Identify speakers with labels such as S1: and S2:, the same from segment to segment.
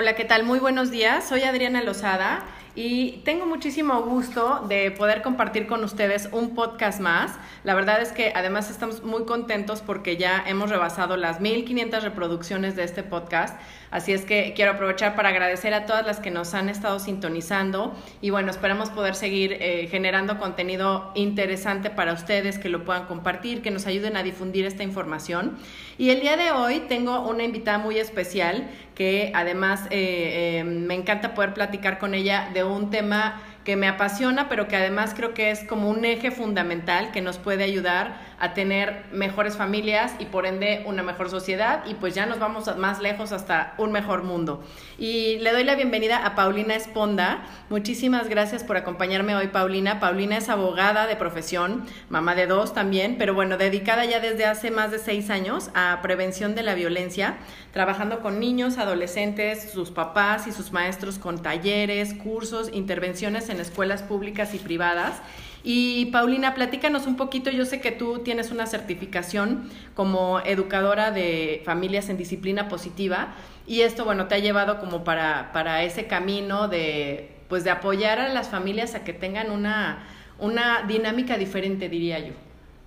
S1: Hola, ¿qué tal? Muy buenos días. Soy Adriana Lozada y tengo muchísimo gusto de poder compartir con ustedes un podcast más. La verdad es que además estamos muy contentos porque ya hemos rebasado las 1500 reproducciones de este podcast. Así es que quiero aprovechar para agradecer a todas las que nos han estado sintonizando y bueno, esperamos poder seguir eh, generando contenido interesante para ustedes, que lo puedan compartir, que nos ayuden a difundir esta información. Y el día de hoy tengo una invitada muy especial que además eh, eh, me encanta poder platicar con ella de un tema que me apasiona, pero que además creo que es como un eje fundamental que nos puede ayudar a tener mejores familias y por ende una mejor sociedad y pues ya nos vamos más lejos hasta un mejor mundo. Y le doy la bienvenida a Paulina Esponda. Muchísimas gracias por acompañarme hoy, Paulina. Paulina es abogada de profesión, mamá de dos también, pero bueno, dedicada ya desde hace más de seis años a prevención de la violencia, trabajando con niños, adolescentes, sus papás y sus maestros con talleres, cursos, intervenciones en escuelas públicas y privadas y Paulina, platícanos un poquito, yo sé que tú tienes una certificación como educadora de familias en disciplina positiva y esto, bueno, te ha llevado como para, para ese camino de, pues, de apoyar a las familias a que tengan una, una dinámica diferente, diría yo.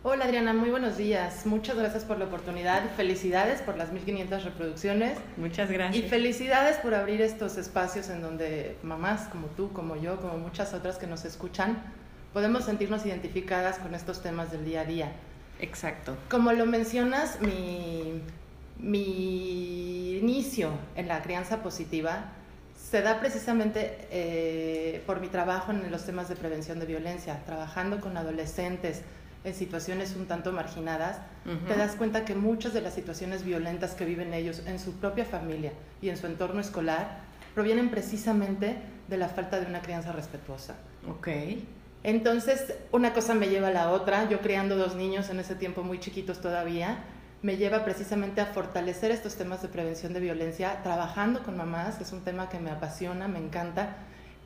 S2: Hola Adriana, muy buenos días. Muchas gracias por la oportunidad y felicidades por las 1500 reproducciones.
S1: Muchas gracias.
S2: Y felicidades por abrir estos espacios en donde mamás como tú, como yo, como muchas otras que nos escuchan, podemos sentirnos identificadas con estos temas del día a día.
S1: Exacto.
S2: Como lo mencionas, mi, mi inicio en la crianza positiva se da precisamente eh, por mi trabajo en los temas de prevención de violencia, trabajando con adolescentes en situaciones un tanto marginadas, te das cuenta que muchas de las situaciones violentas que viven ellos en su propia familia y en su entorno escolar provienen precisamente de la falta de una crianza respetuosa.
S1: Ok.
S2: Entonces, una cosa me lleva a la otra. Yo criando dos niños en ese tiempo muy chiquitos todavía, me lleva precisamente a fortalecer estos temas de prevención de violencia, trabajando con mamás, es un tema que me apasiona, me encanta,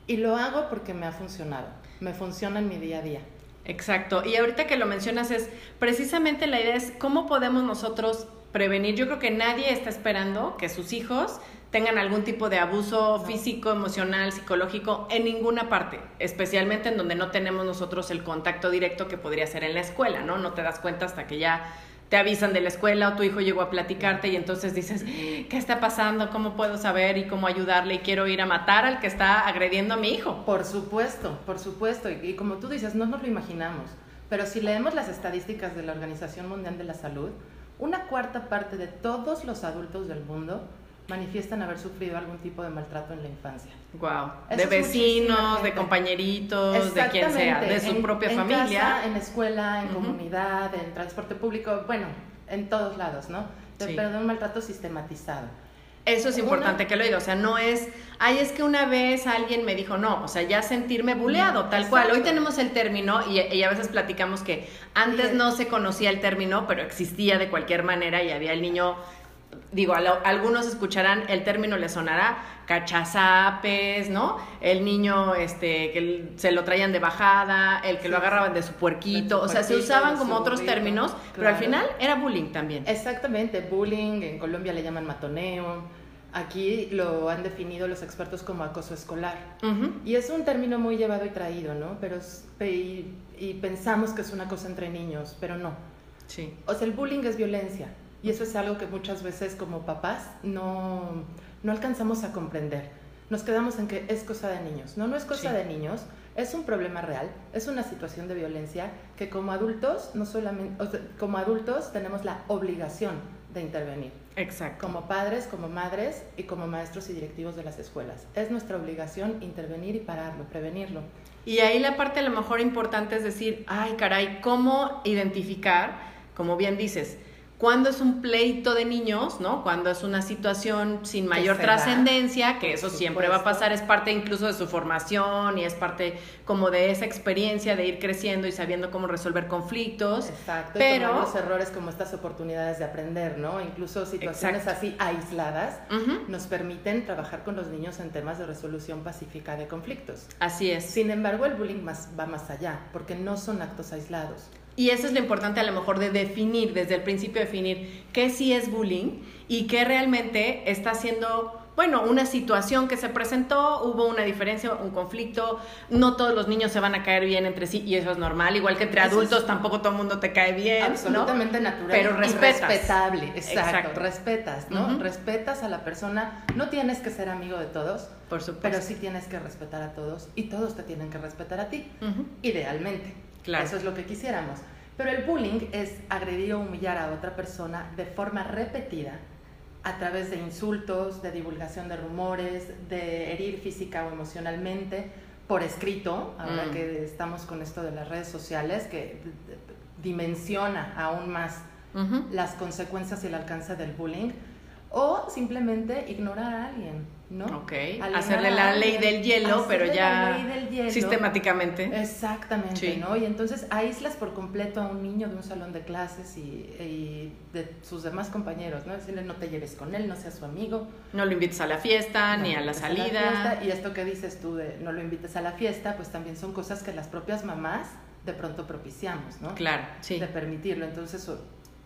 S2: y lo hago porque me ha funcionado, me funciona en mi día a día.
S1: Exacto, y ahorita que lo mencionas es, precisamente la idea es cómo podemos nosotros prevenir. Yo creo que nadie está esperando que sus hijos tengan algún tipo de abuso físico, emocional, psicológico en ninguna parte, especialmente en donde no tenemos nosotros el contacto directo que podría ser en la escuela, ¿no? No te das cuenta hasta que ya te avisan de la escuela o tu hijo llegó a platicarte y entonces dices, ¿qué está pasando? ¿Cómo puedo saber y cómo ayudarle? Y quiero ir a matar al que está agrediendo a mi hijo.
S2: Por supuesto, por supuesto. Y, como tú dices, no nos lo imaginamos. Pero si leemos las estadísticas de la Organización Mundial de la Salud, una cuarta parte de todos los adultos del mundo manifiestan haber sufrido algún tipo de maltrato en la infancia.
S1: Wow. de vecinos, de compañeritos, de quien sea, de su propia
S2: en
S1: familia.
S2: Casa, en escuela, en comunidad, en transporte público, bueno, en todos lados, ¿no? De, Pero de un maltrato sistematizado.
S1: Eso es importante que lo diga, o sea, no es, ay, es que una vez alguien me dijo, no, o sea, ya sentirme buleado, tal cual. Hoy tenemos el término y, y, a veces platicamos que antes no se conocía el término, pero existía de cualquier manera y había el niño digo, algunos escucharán, el término le sonará cachazapes, ¿no? El niño este, que se lo traían de bajada, el que lo agarraban de su puerquito, o sea, se usaban como otros términos, pero al final era bullying también.
S2: Exactamente, bullying, en Colombia le llaman matoneo, aquí lo han definido los expertos como acoso escolar. Y es un término muy llevado y traído, ¿no? Pero, y, y pensamos que es una cosa entre niños, pero no.
S1: Sí.
S2: O sea, el bullying es violencia y eso es algo que muchas veces como papás no, no alcanzamos a comprender. Nos quedamos en que es cosa de niños. No, no es cosa de niños, es un problema real, es una situación de violencia que como adultos, no solamente, como adultos tenemos la obligación de intervenir.
S1: Exacto.
S2: Como padres, como madres y como maestros y directivos de las escuelas. Es nuestra obligación intervenir y pararlo, prevenirlo.
S1: Y ahí la parte a lo mejor importante es decir, ay caray, ¿cómo identificar, como bien dices, cuando es un pleito de niños, ¿no? Cuando es una situación sin mayor trascendencia, que eso siempre va a pasar, es parte incluso de su formación y es parte como de esa experiencia de ir creciendo y sabiendo cómo resolver conflictos.
S2: Exacto, pero los errores como estas oportunidades de aprender, ¿no? Incluso situaciones así aisladas nos permiten trabajar con los niños en temas de resolución pacífica de conflictos.
S1: Así es.
S2: Sin embargo, el bullying más, va más allá, porque no son actos aislados.
S1: Y eso es lo importante a lo mejor de definir, desde el principio definir qué sí es bullying y qué realmente está siendo, bueno, una situación que se presentó, hubo una diferencia, un conflicto, no todos los niños se van a caer bien entre sí y eso es normal, igual que entre adultos tampoco todo el mundo te cae bien.
S2: Absolutamente natural.
S1: Pero respetas.
S2: respetable, exacto, respetas, ¿no? Respetas a la persona, no tienes que ser amigo de todos,
S1: por supuesto.
S2: pero sí tienes que respetar a todos y todos te tienen que respetar a ti, idealmente. Eso es lo que quisiéramos. Pero el bullying es agredir o humillar a otra persona de forma repetida a través de insultos, de divulgación de rumores, de herir física o emocionalmente, por escrito, ahora mm. que estamos con esto de las redes sociales, que dimensiona aún más las consecuencias y el alcance del bullying, o simplemente ignorar a alguien ¿no?
S1: Ok, hacerle la ley del hielo, pero ya sistemáticamente.
S2: Exactamente, ¿no? Y entonces aíslas por completo a un niño de un salón de clases y, de sus demás compañeros, ¿no? Decirle no te lleves con él, no seas su amigo.
S1: No lo invites a la fiesta, ni a la salida.
S2: y esto que dices tú de no lo invites a la fiesta, pues también son cosas que las propias mamás de pronto propiciamos, ¿no?
S1: Claro, sí.
S2: De permitirlo. Entonces,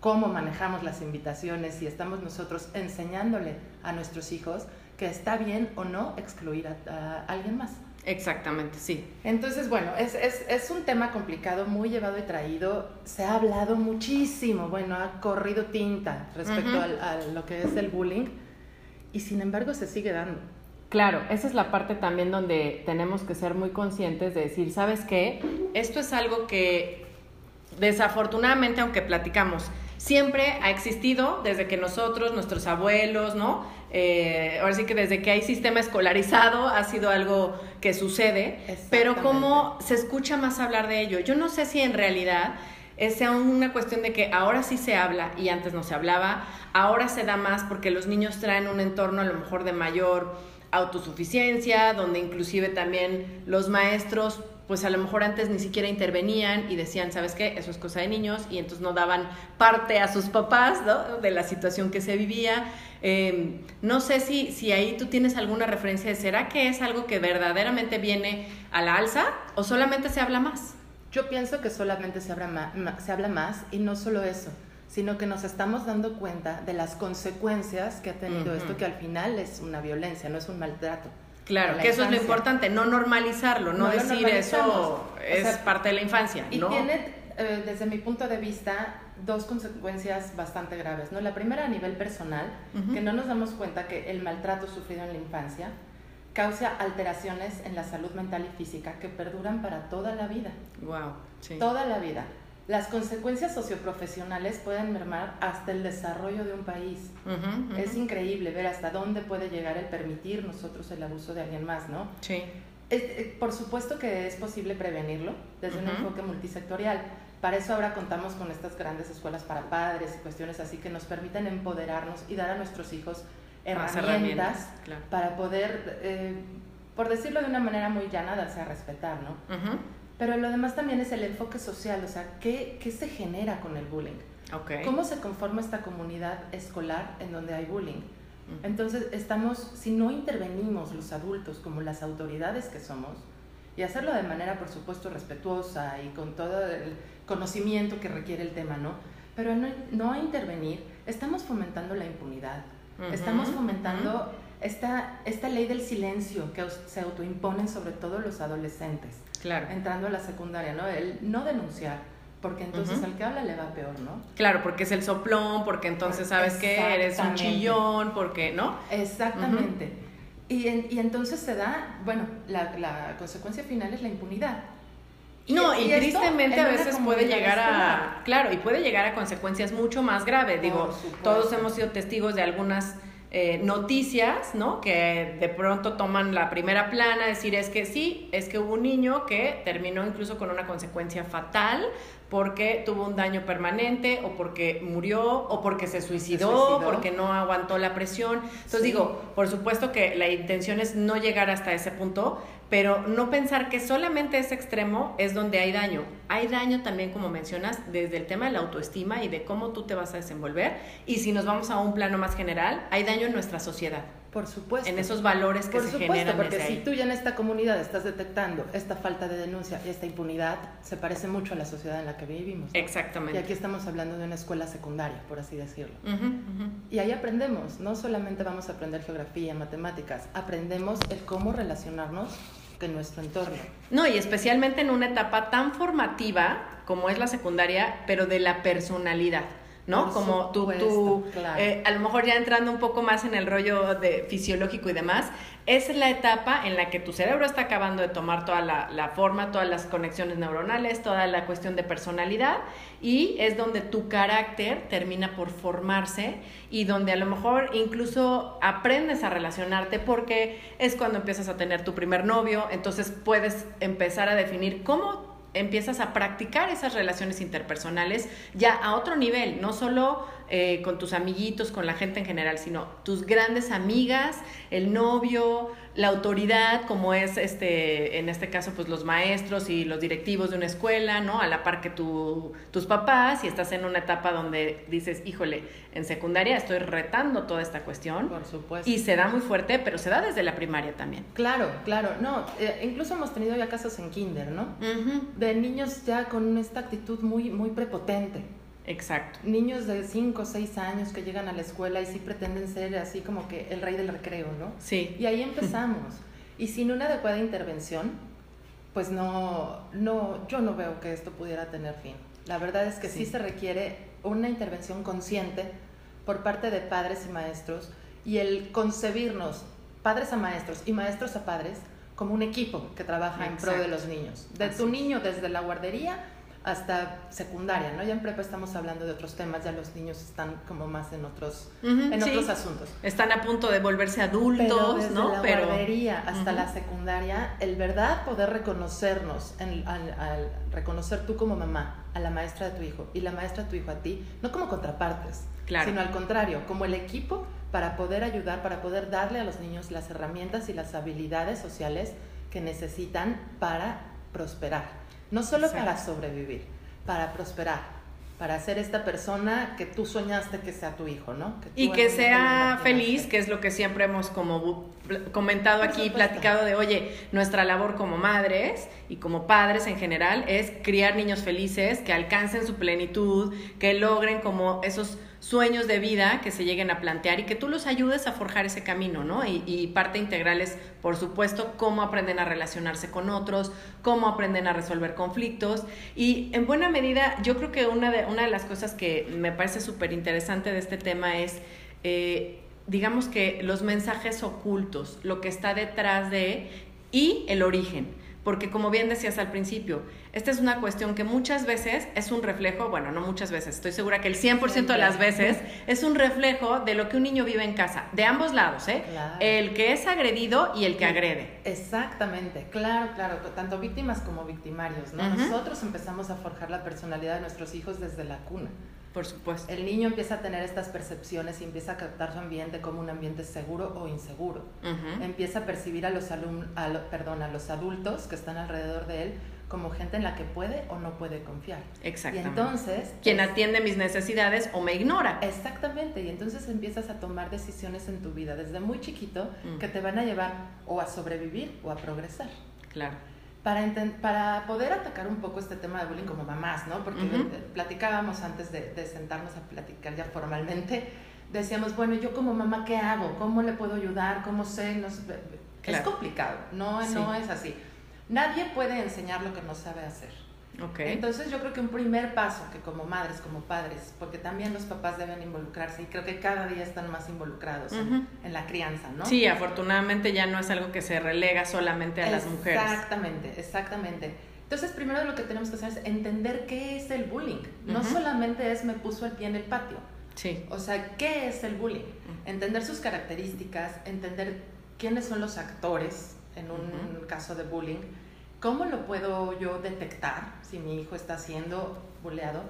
S2: cómo manejamos las invitaciones y estamos nosotros enseñándole a nuestros hijos que está bien o no excluir a, alguien más.
S1: Exactamente, sí.
S2: Entonces, bueno, es, es, es, un tema complicado, muy llevado y traído. Se ha hablado muchísimo, bueno, ha corrido tinta respecto a lo que es el bullying y sin embargo se sigue dando.
S1: Claro, esa es la parte también donde tenemos que ser muy conscientes de decir, ¿sabes qué? Esto es algo que desafortunadamente, aunque platicamos, siempre ha existido desde que nosotros, nuestros abuelos, ¿no? Eh, ahora sí que desde que hay sistema escolarizado ha sido algo que sucede, pero cómo se escucha más hablar de ello. Yo no sé si en realidad sea una cuestión de que ahora sí se habla y antes no se hablaba, ahora se da más porque los niños traen un entorno a lo mejor de mayor autosuficiencia, donde inclusive también los maestros pues a lo mejor antes ni siquiera intervenían y decían, ¿sabes qué? Eso es cosa de niños y entonces no daban parte a sus papás ¿no? de la situación que se vivía. Em, no sé si, si ahí tú tienes alguna referencia de, ¿será que es algo que verdaderamente viene a la alza o solamente se habla más?
S2: Yo pienso que solamente se habla más, se habla más y no solo eso, sino que nos estamos dando cuenta de las consecuencias que ha tenido esto, que al final es una violencia, no es un maltrato.
S1: Claro, que eso es lo importante, no normalizarlo, no, decir eso es parte de la infancia.
S2: Y tiene, eh, desde mi punto de vista, dos consecuencias bastante graves. ¿no? La primera a nivel personal, que no nos damos cuenta que el maltrato sufrido en la infancia causa alteraciones en la salud mental y física que perduran para toda la vida.
S1: Wow, sí.
S2: Toda la vida. Las consecuencias socioprofesionales pueden mermar hasta el desarrollo de un país. Es increíble ver hasta dónde puede llegar el permitir nosotros el abuso de alguien más, ¿no?
S1: Sí.
S2: Eh, por supuesto que es posible prevenirlo desde un enfoque multisectorial. Para eso ahora contamos con estas grandes escuelas para padres y cuestiones así que nos permiten empoderarnos y dar a nuestros hijos herramientas, para poder, eh, por decirlo de una manera muy llana, darse a respetar, ¿no? Pero lo demás también es el enfoque social, o sea, ¿qué, qué se genera con el bullying?
S1: Okay.
S2: ¿Cómo se conforma esta comunidad escolar en donde hay bullying? Entonces, estamos, si no intervenimos los adultos como las autoridades que somos, y hacerlo de manera, por supuesto, respetuosa y con todo el conocimiento que requiere el tema, ¿no? Pero no, no intervenir, estamos fomentando la impunidad, estamos fomentando esta, esta ley del silencio que se autoimponen sobre todo los adolescentes
S1: claro.
S2: entrando a la secundaria, ¿no? El no denunciar, porque entonces al que habla le va peor, ¿no?
S1: Claro, porque es el soplón, porque entonces sabes que eres un chillón, porque, ¿no? No, y,
S2: y esto
S1: tristemente
S2: en
S1: a
S2: una
S1: veces puede llegar a, claro, y puede llegar a consecuencias mucho más graves. Digo, todos hemos sido testigos de algunas eh, noticias, ¿no? Que de pronto toman la primera plana, decir es que sí, es que hubo un niño que terminó incluso con una consecuencia fatal porque tuvo un daño permanente o porque murió o porque se suicidó,
S2: suicidó.
S1: porque no aguantó la presión. Entonces
S2: Sí.
S1: digo, por supuesto que la intención es no llegar hasta ese punto, pero no pensar que solamente ese extremo es donde hay daño. Hay daño también, como mencionas, desde el tema de la autoestima y de cómo tú te vas a desenvolver. Y si nos vamos a un plano más general, hay daño en nuestra sociedad,
S2: Por supuesto.
S1: en esos valores que
S2: Por
S1: se
S2: supuesto,
S1: generan
S2: porque
S1: desde
S2: si
S1: ahí.
S2: tú ya en esta comunidad estás detectando esta falta de denuncia y esta impunidad, se parece mucho a la sociedad en la que vivimos. ¿no? Y
S1: Exactamente.
S2: aquí estamos hablando de una escuela secundaria, por así decirlo. Y ahí aprendemos, no solamente vamos a aprender geografía, matemáticas, aprendemos el cómo relacionarnos con nuestro entorno.
S1: No, y especialmente en una etapa tan formativa como es la secundaria, pero de la personalidad, ¿no?
S2: Por
S1: como tú, tú
S2: claro.
S1: eh, a lo mejor ya entrando un poco más en el rollo de fisiológico y demás, es la etapa en la que tu cerebro está acabando de tomar toda la, la forma, todas las conexiones neuronales, toda la cuestión de personalidad, y es donde tu carácter termina por formarse y donde a lo mejor incluso aprendes a relacionarte porque es cuando empiezas a tener tu primer novio, entonces puedes empezar a definir cómo empiezas a practicar esas relaciones interpersonales ya a otro nivel, no solo eh, con tus amiguitos, con la gente en general, sino tus grandes amigas, el novio, la autoridad, como es este, en este caso, pues los maestros y los directivos de una escuela, ¿no? A la par que tu- tus papás, y estás en una etapa donde dices, híjole, en secundaria estoy retando toda esta cuestión.
S2: Por supuesto.
S1: Y se da muy fuerte, pero se da desde la primaria también.
S2: Claro, claro, no, eh, incluso hemos tenido ya casos en kinder, ¿no? De niños ya con esta actitud muy, muy prepotente.
S1: Exacto.
S2: Niños de 5 o 6 años que llegan a la escuela y sí pretenden ser así como que el rey del recreo, ¿no?
S1: Sí.
S2: Y ahí empezamos. Y sin una adecuada intervención, pues no, no, yo no veo que esto pudiera tener fin. La verdad es que sí,
S1: Sí.
S2: se requiere una intervención consciente por parte de padres y maestros y el concebirnos, padres a maestros y maestros a padres, como un equipo que trabaja en pro de los niños. De
S1: Así
S2: tu niño desde la guardería hasta secundaria, ¿no? Ya en prepa estamos hablando de otros temas, ya los niños están como más en otros, en
S1: sí.
S2: otros asuntos.
S1: Están a punto de volverse adultos,
S2: Pero desde
S1: ¿no?
S2: la
S1: Pero
S2: guardería hasta la secundaria, el verdad poder reconocernos, en- al, al reconocer tú como mamá a la maestra de tu hijo y la maestra de tu hijo a ti, no como contrapartes,
S1: Claro.
S2: sino al contrario, como el equipo para poder ayudar, para poder darle a los niños las herramientas y las habilidades sociales que necesitan para prosperar. No solo
S1: Exacto.
S2: para sobrevivir, para prosperar, para ser esta persona que tú soñaste que sea tu hijo, ¿no?
S1: y que sea feliz, que es lo que siempre hemos como comentado aquí, platicado de, oye, nuestra labor como madres y como padres en general es criar niños felices, que alcancen su plenitud, que logren como esos sueños de vida que se lleguen a plantear y que tú los ayudes a forjar ese camino, ¿no? Y, parte integral es, por supuesto, cómo aprenden a relacionarse con otros, cómo aprenden a resolver conflictos. Y en buena medida, yo creo que una de, una de las cosas que me parece súper interesante de este tema es, eh, digamos que los mensajes ocultos, lo que está detrás de y el origen. Porque como bien decías al principio, esta es una cuestión que muchas veces es un reflejo, bueno, no muchas veces, estoy segura que el 100% de las veces es un reflejo de lo que un niño vive en casa, de ambos lados, ¿eh?
S2: Claro.
S1: El que es agredido y el que agrede.
S2: Exactamente, claro, claro, tanto víctimas como victimarios, ¿no? Nosotros empezamos a forjar la personalidad de nuestros hijos desde la cuna.
S1: Por supuesto.
S2: El niño empieza a tener estas percepciones y empieza a captar su ambiente como un ambiente seguro o inseguro. Empieza a percibir a los alum a lo- perdón, a los adultos que están alrededor de él como gente en la que puede o no puede confiar. Y
S1: Exactamente.
S2: entonces
S1: Quien
S2: es-
S1: atiende mis necesidades o me ignora.
S2: Exactamente, y entonces empiezas a tomar decisiones en tu vida desde muy chiquito
S1: Mm.
S2: que te van a llevar o a sobrevivir o a progresar.
S1: Claro.
S2: Para, para poder atacar un poco este tema de bullying como mamás, ¿no? Porque eh, platicábamos antes de, de sentarnos a platicar ya formalmente, decíamos, bueno, yo como mamá, ¿qué hago? ¿Cómo le puedo ayudar? ¿Cómo sé? No sé. Es complicado, no,
S1: Sí.
S2: no es así. Nadie puede enseñar lo que no sabe hacer.
S1: Ok.
S2: Entonces yo creo que un primer paso que como madres, como padres, porque también los papás deben involucrarse y creo que cada día están más involucrados en-
S1: Ujú.
S2: en, la crianza, ¿no?
S1: Sí, afortunadamente ya no es algo que se relega solamente a las mujeres.
S2: Exactamente, exactamente. Entonces, primero lo que tenemos que hacer es entender qué es el bullying. No solamente es me puso el pie en el patio.
S1: Sí.
S2: O sea, ¿qué es el bullying? Entender sus características, entender quiénes son los actores en un caso de bullying, cómo lo puedo yo detectar si mi hijo está siendo bulleado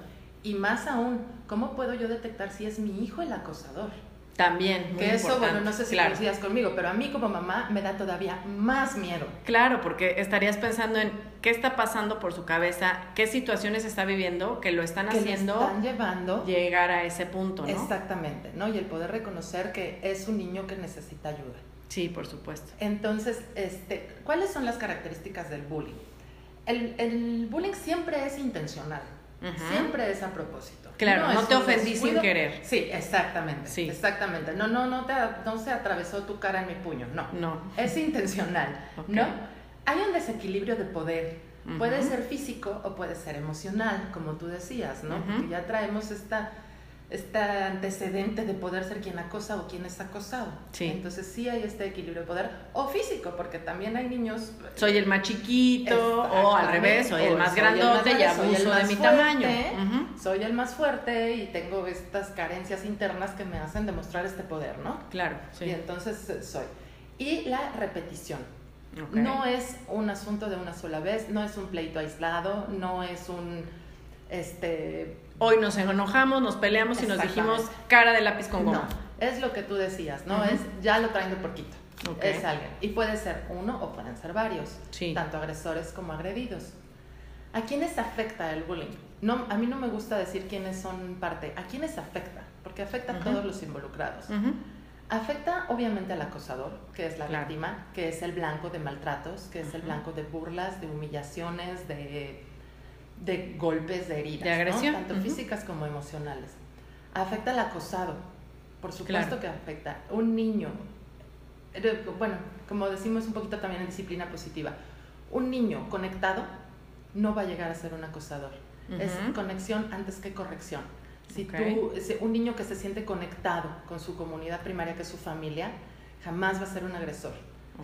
S2: y más aún, cómo puedo yo detectar si es mi hijo el acosador.
S1: También.
S2: que eso, bueno, no sé si claro. coincidas conmigo, pero a mí como mamá me da todavía más miedo.
S1: Claro, porque estarías pensando en qué está pasando por su cabeza, qué situaciones está viviendo que lo están haciendo.
S2: están llevando.
S1: Llegar a ese punto, ¿no?
S2: Exactamente, ¿no? Y el poder reconocer que es un niño que necesita ayuda.
S1: Sí, por supuesto.
S2: Entonces, este, ¿cuáles son las características del bullying? El, el bullying siempre es intencional, siempre es a propósito.
S1: Claro, no, te ofendí sin querer.
S2: Sí, exactamente. Sí. Exactamente. No, no, no, te, no se atravesó tu cara en mi puño, no.
S1: No.
S2: Es intencional, ¿no? Hay un desequilibrio de poder. Puede ser físico o puede ser emocional, como tú decías, ¿no? Porque ya traemos esta este antecedente de poder ser quien acosa o quien es acosado.
S1: Sí.
S2: Entonces sí hay este equilibrio de poder, o físico, porque también hay niños...
S1: Soy el más chiquito, o al revés, soy el más grandote y abuso de mi tamaño.
S2: Soy el más fuerte y tengo estas carencias internas que me hacen demostrar este poder, ¿no?
S1: Claro, sí.
S2: Y entonces eh, soy. Y la repetición. No es un asunto de una sola vez, no es un pleito aislado, no es un... Este,
S1: hoy nos enojamos, nos peleamos y nos dijimos cara de lápiz con goma.
S2: No, es lo que tú decías, ¿no? Es ya lo traen de porquito. Es alguien. Y puede ser uno o pueden ser varios, tanto agresores como agredidos. ¿A quiénes afecta el bullying? No, a mí no me gusta decir quiénes son parte. ¿A quiénes afecta? Porque afecta a todos los involucrados. Afecta obviamente al acosador, que es la víctima, que es el blanco de maltratos, que es el blanco de burlas, de humillaciones, de de golpes, de heridas,
S1: de agresión.
S2: tanto físicas como emocionales. Afecta al acosado, por supuesto que afecta. Un niño, eh, bueno, como decimos un poquito también en disciplina positiva, un niño conectado no va a llegar a ser un acosador. Es conexión antes que corrección. Si tú, un niño que se siente conectado con su comunidad primaria, que es su familia, jamás va a ser un agresor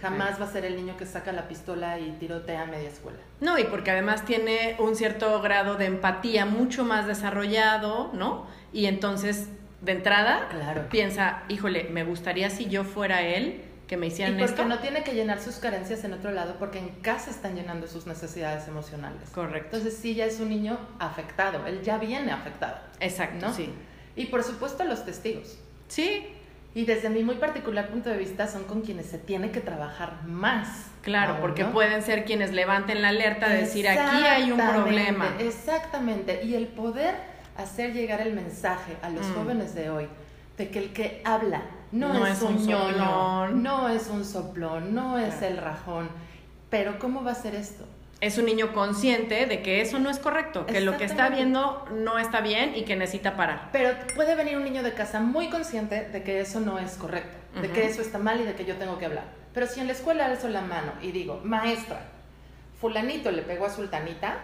S2: Jamás va a ser el niño que saca la pistola y tirotea a media escuela.
S1: No, y porque además tiene un cierto grado de empatía mucho más desarrollado, ¿no? Y entonces, de entrada, piensa, híjole, me gustaría si yo fuera él que me hicieran
S2: y porque
S1: esto.
S2: no tiene que llenar sus carencias en otro lado, porque en casa están llenando sus necesidades emocionales.
S1: Correcto.
S2: Entonces sí ya es un niño afectado, él ya viene afectado.
S1: Exacto, sí.
S2: Y por supuesto los testigos.
S1: Sí,
S2: y desde mi muy particular punto de vista son con quienes se tiene que trabajar más.
S1: Claro, porque pueden ser quienes levanten la alerta de decir aquí hay un problema.
S2: Exactamente. Y el poder hacer llegar el mensaje a los mm. jóvenes de hoy de que el que habla no, es, un ñoño, no es un soplón, no es el rajón. Pero ¿cómo va a ser esto?
S1: Es un niño consciente de que eso no es correcto, que lo que está viendo no está bien y que necesita parar.
S2: Pero puede venir un niño de casa muy consciente de que eso no es correcto, de que eso está mal y de que yo tengo que hablar. Pero si en la escuela alzo la mano y digo, maestra, fulanito le pegó a sultanita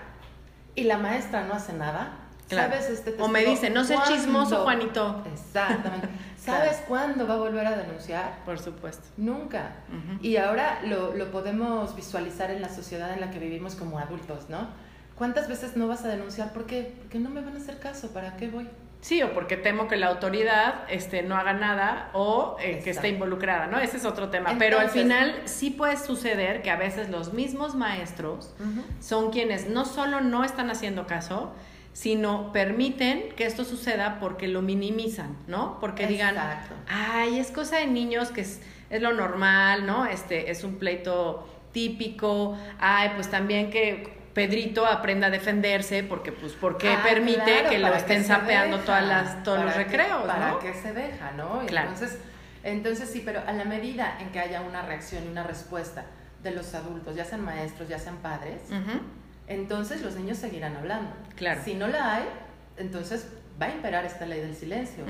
S2: y la maestra no hace nada, ¿sabes? Este
S1: o me dice, no sé chismoso, Juanito.
S2: Exactamente. ¿Sabes cuándo va a volver a denunciar?
S1: Por supuesto.
S2: Nunca. Y ahora lo, lo, podemos visualizar en la sociedad en la que vivimos como adultos, ¿no? ¿Cuántas veces no vas a denunciar? ¿Por qué? Porque no me van a hacer caso. ¿Para qué voy?
S1: Sí, o porque temo que la autoridad este, no haga nada o eh, que esté involucrada, ¿no? Ese es otro tema. Pero al final sí puede suceder que a veces los mismos maestros son quienes no solo no están haciendo caso, sino permiten que esto suceda porque lo minimizan, ¿no? Porque digan, ay, es cosa de niños que es, lo normal, ¿no? Este es un pleito típico, ay, pues también que Pedrito aprenda a defenderse porque pues porque ah, permite que lo estén sapeando todas las todos los recreos,
S2: para que se deja, ¿no? Entonces, entonces sí, pero a la medida en que haya una reacción y una respuesta de los adultos, ya sean maestros, ya sean padres, entonces los niños seguirán hablando.
S1: Claro.
S2: Si no la hay, entonces va a imperar esta ley del silencio.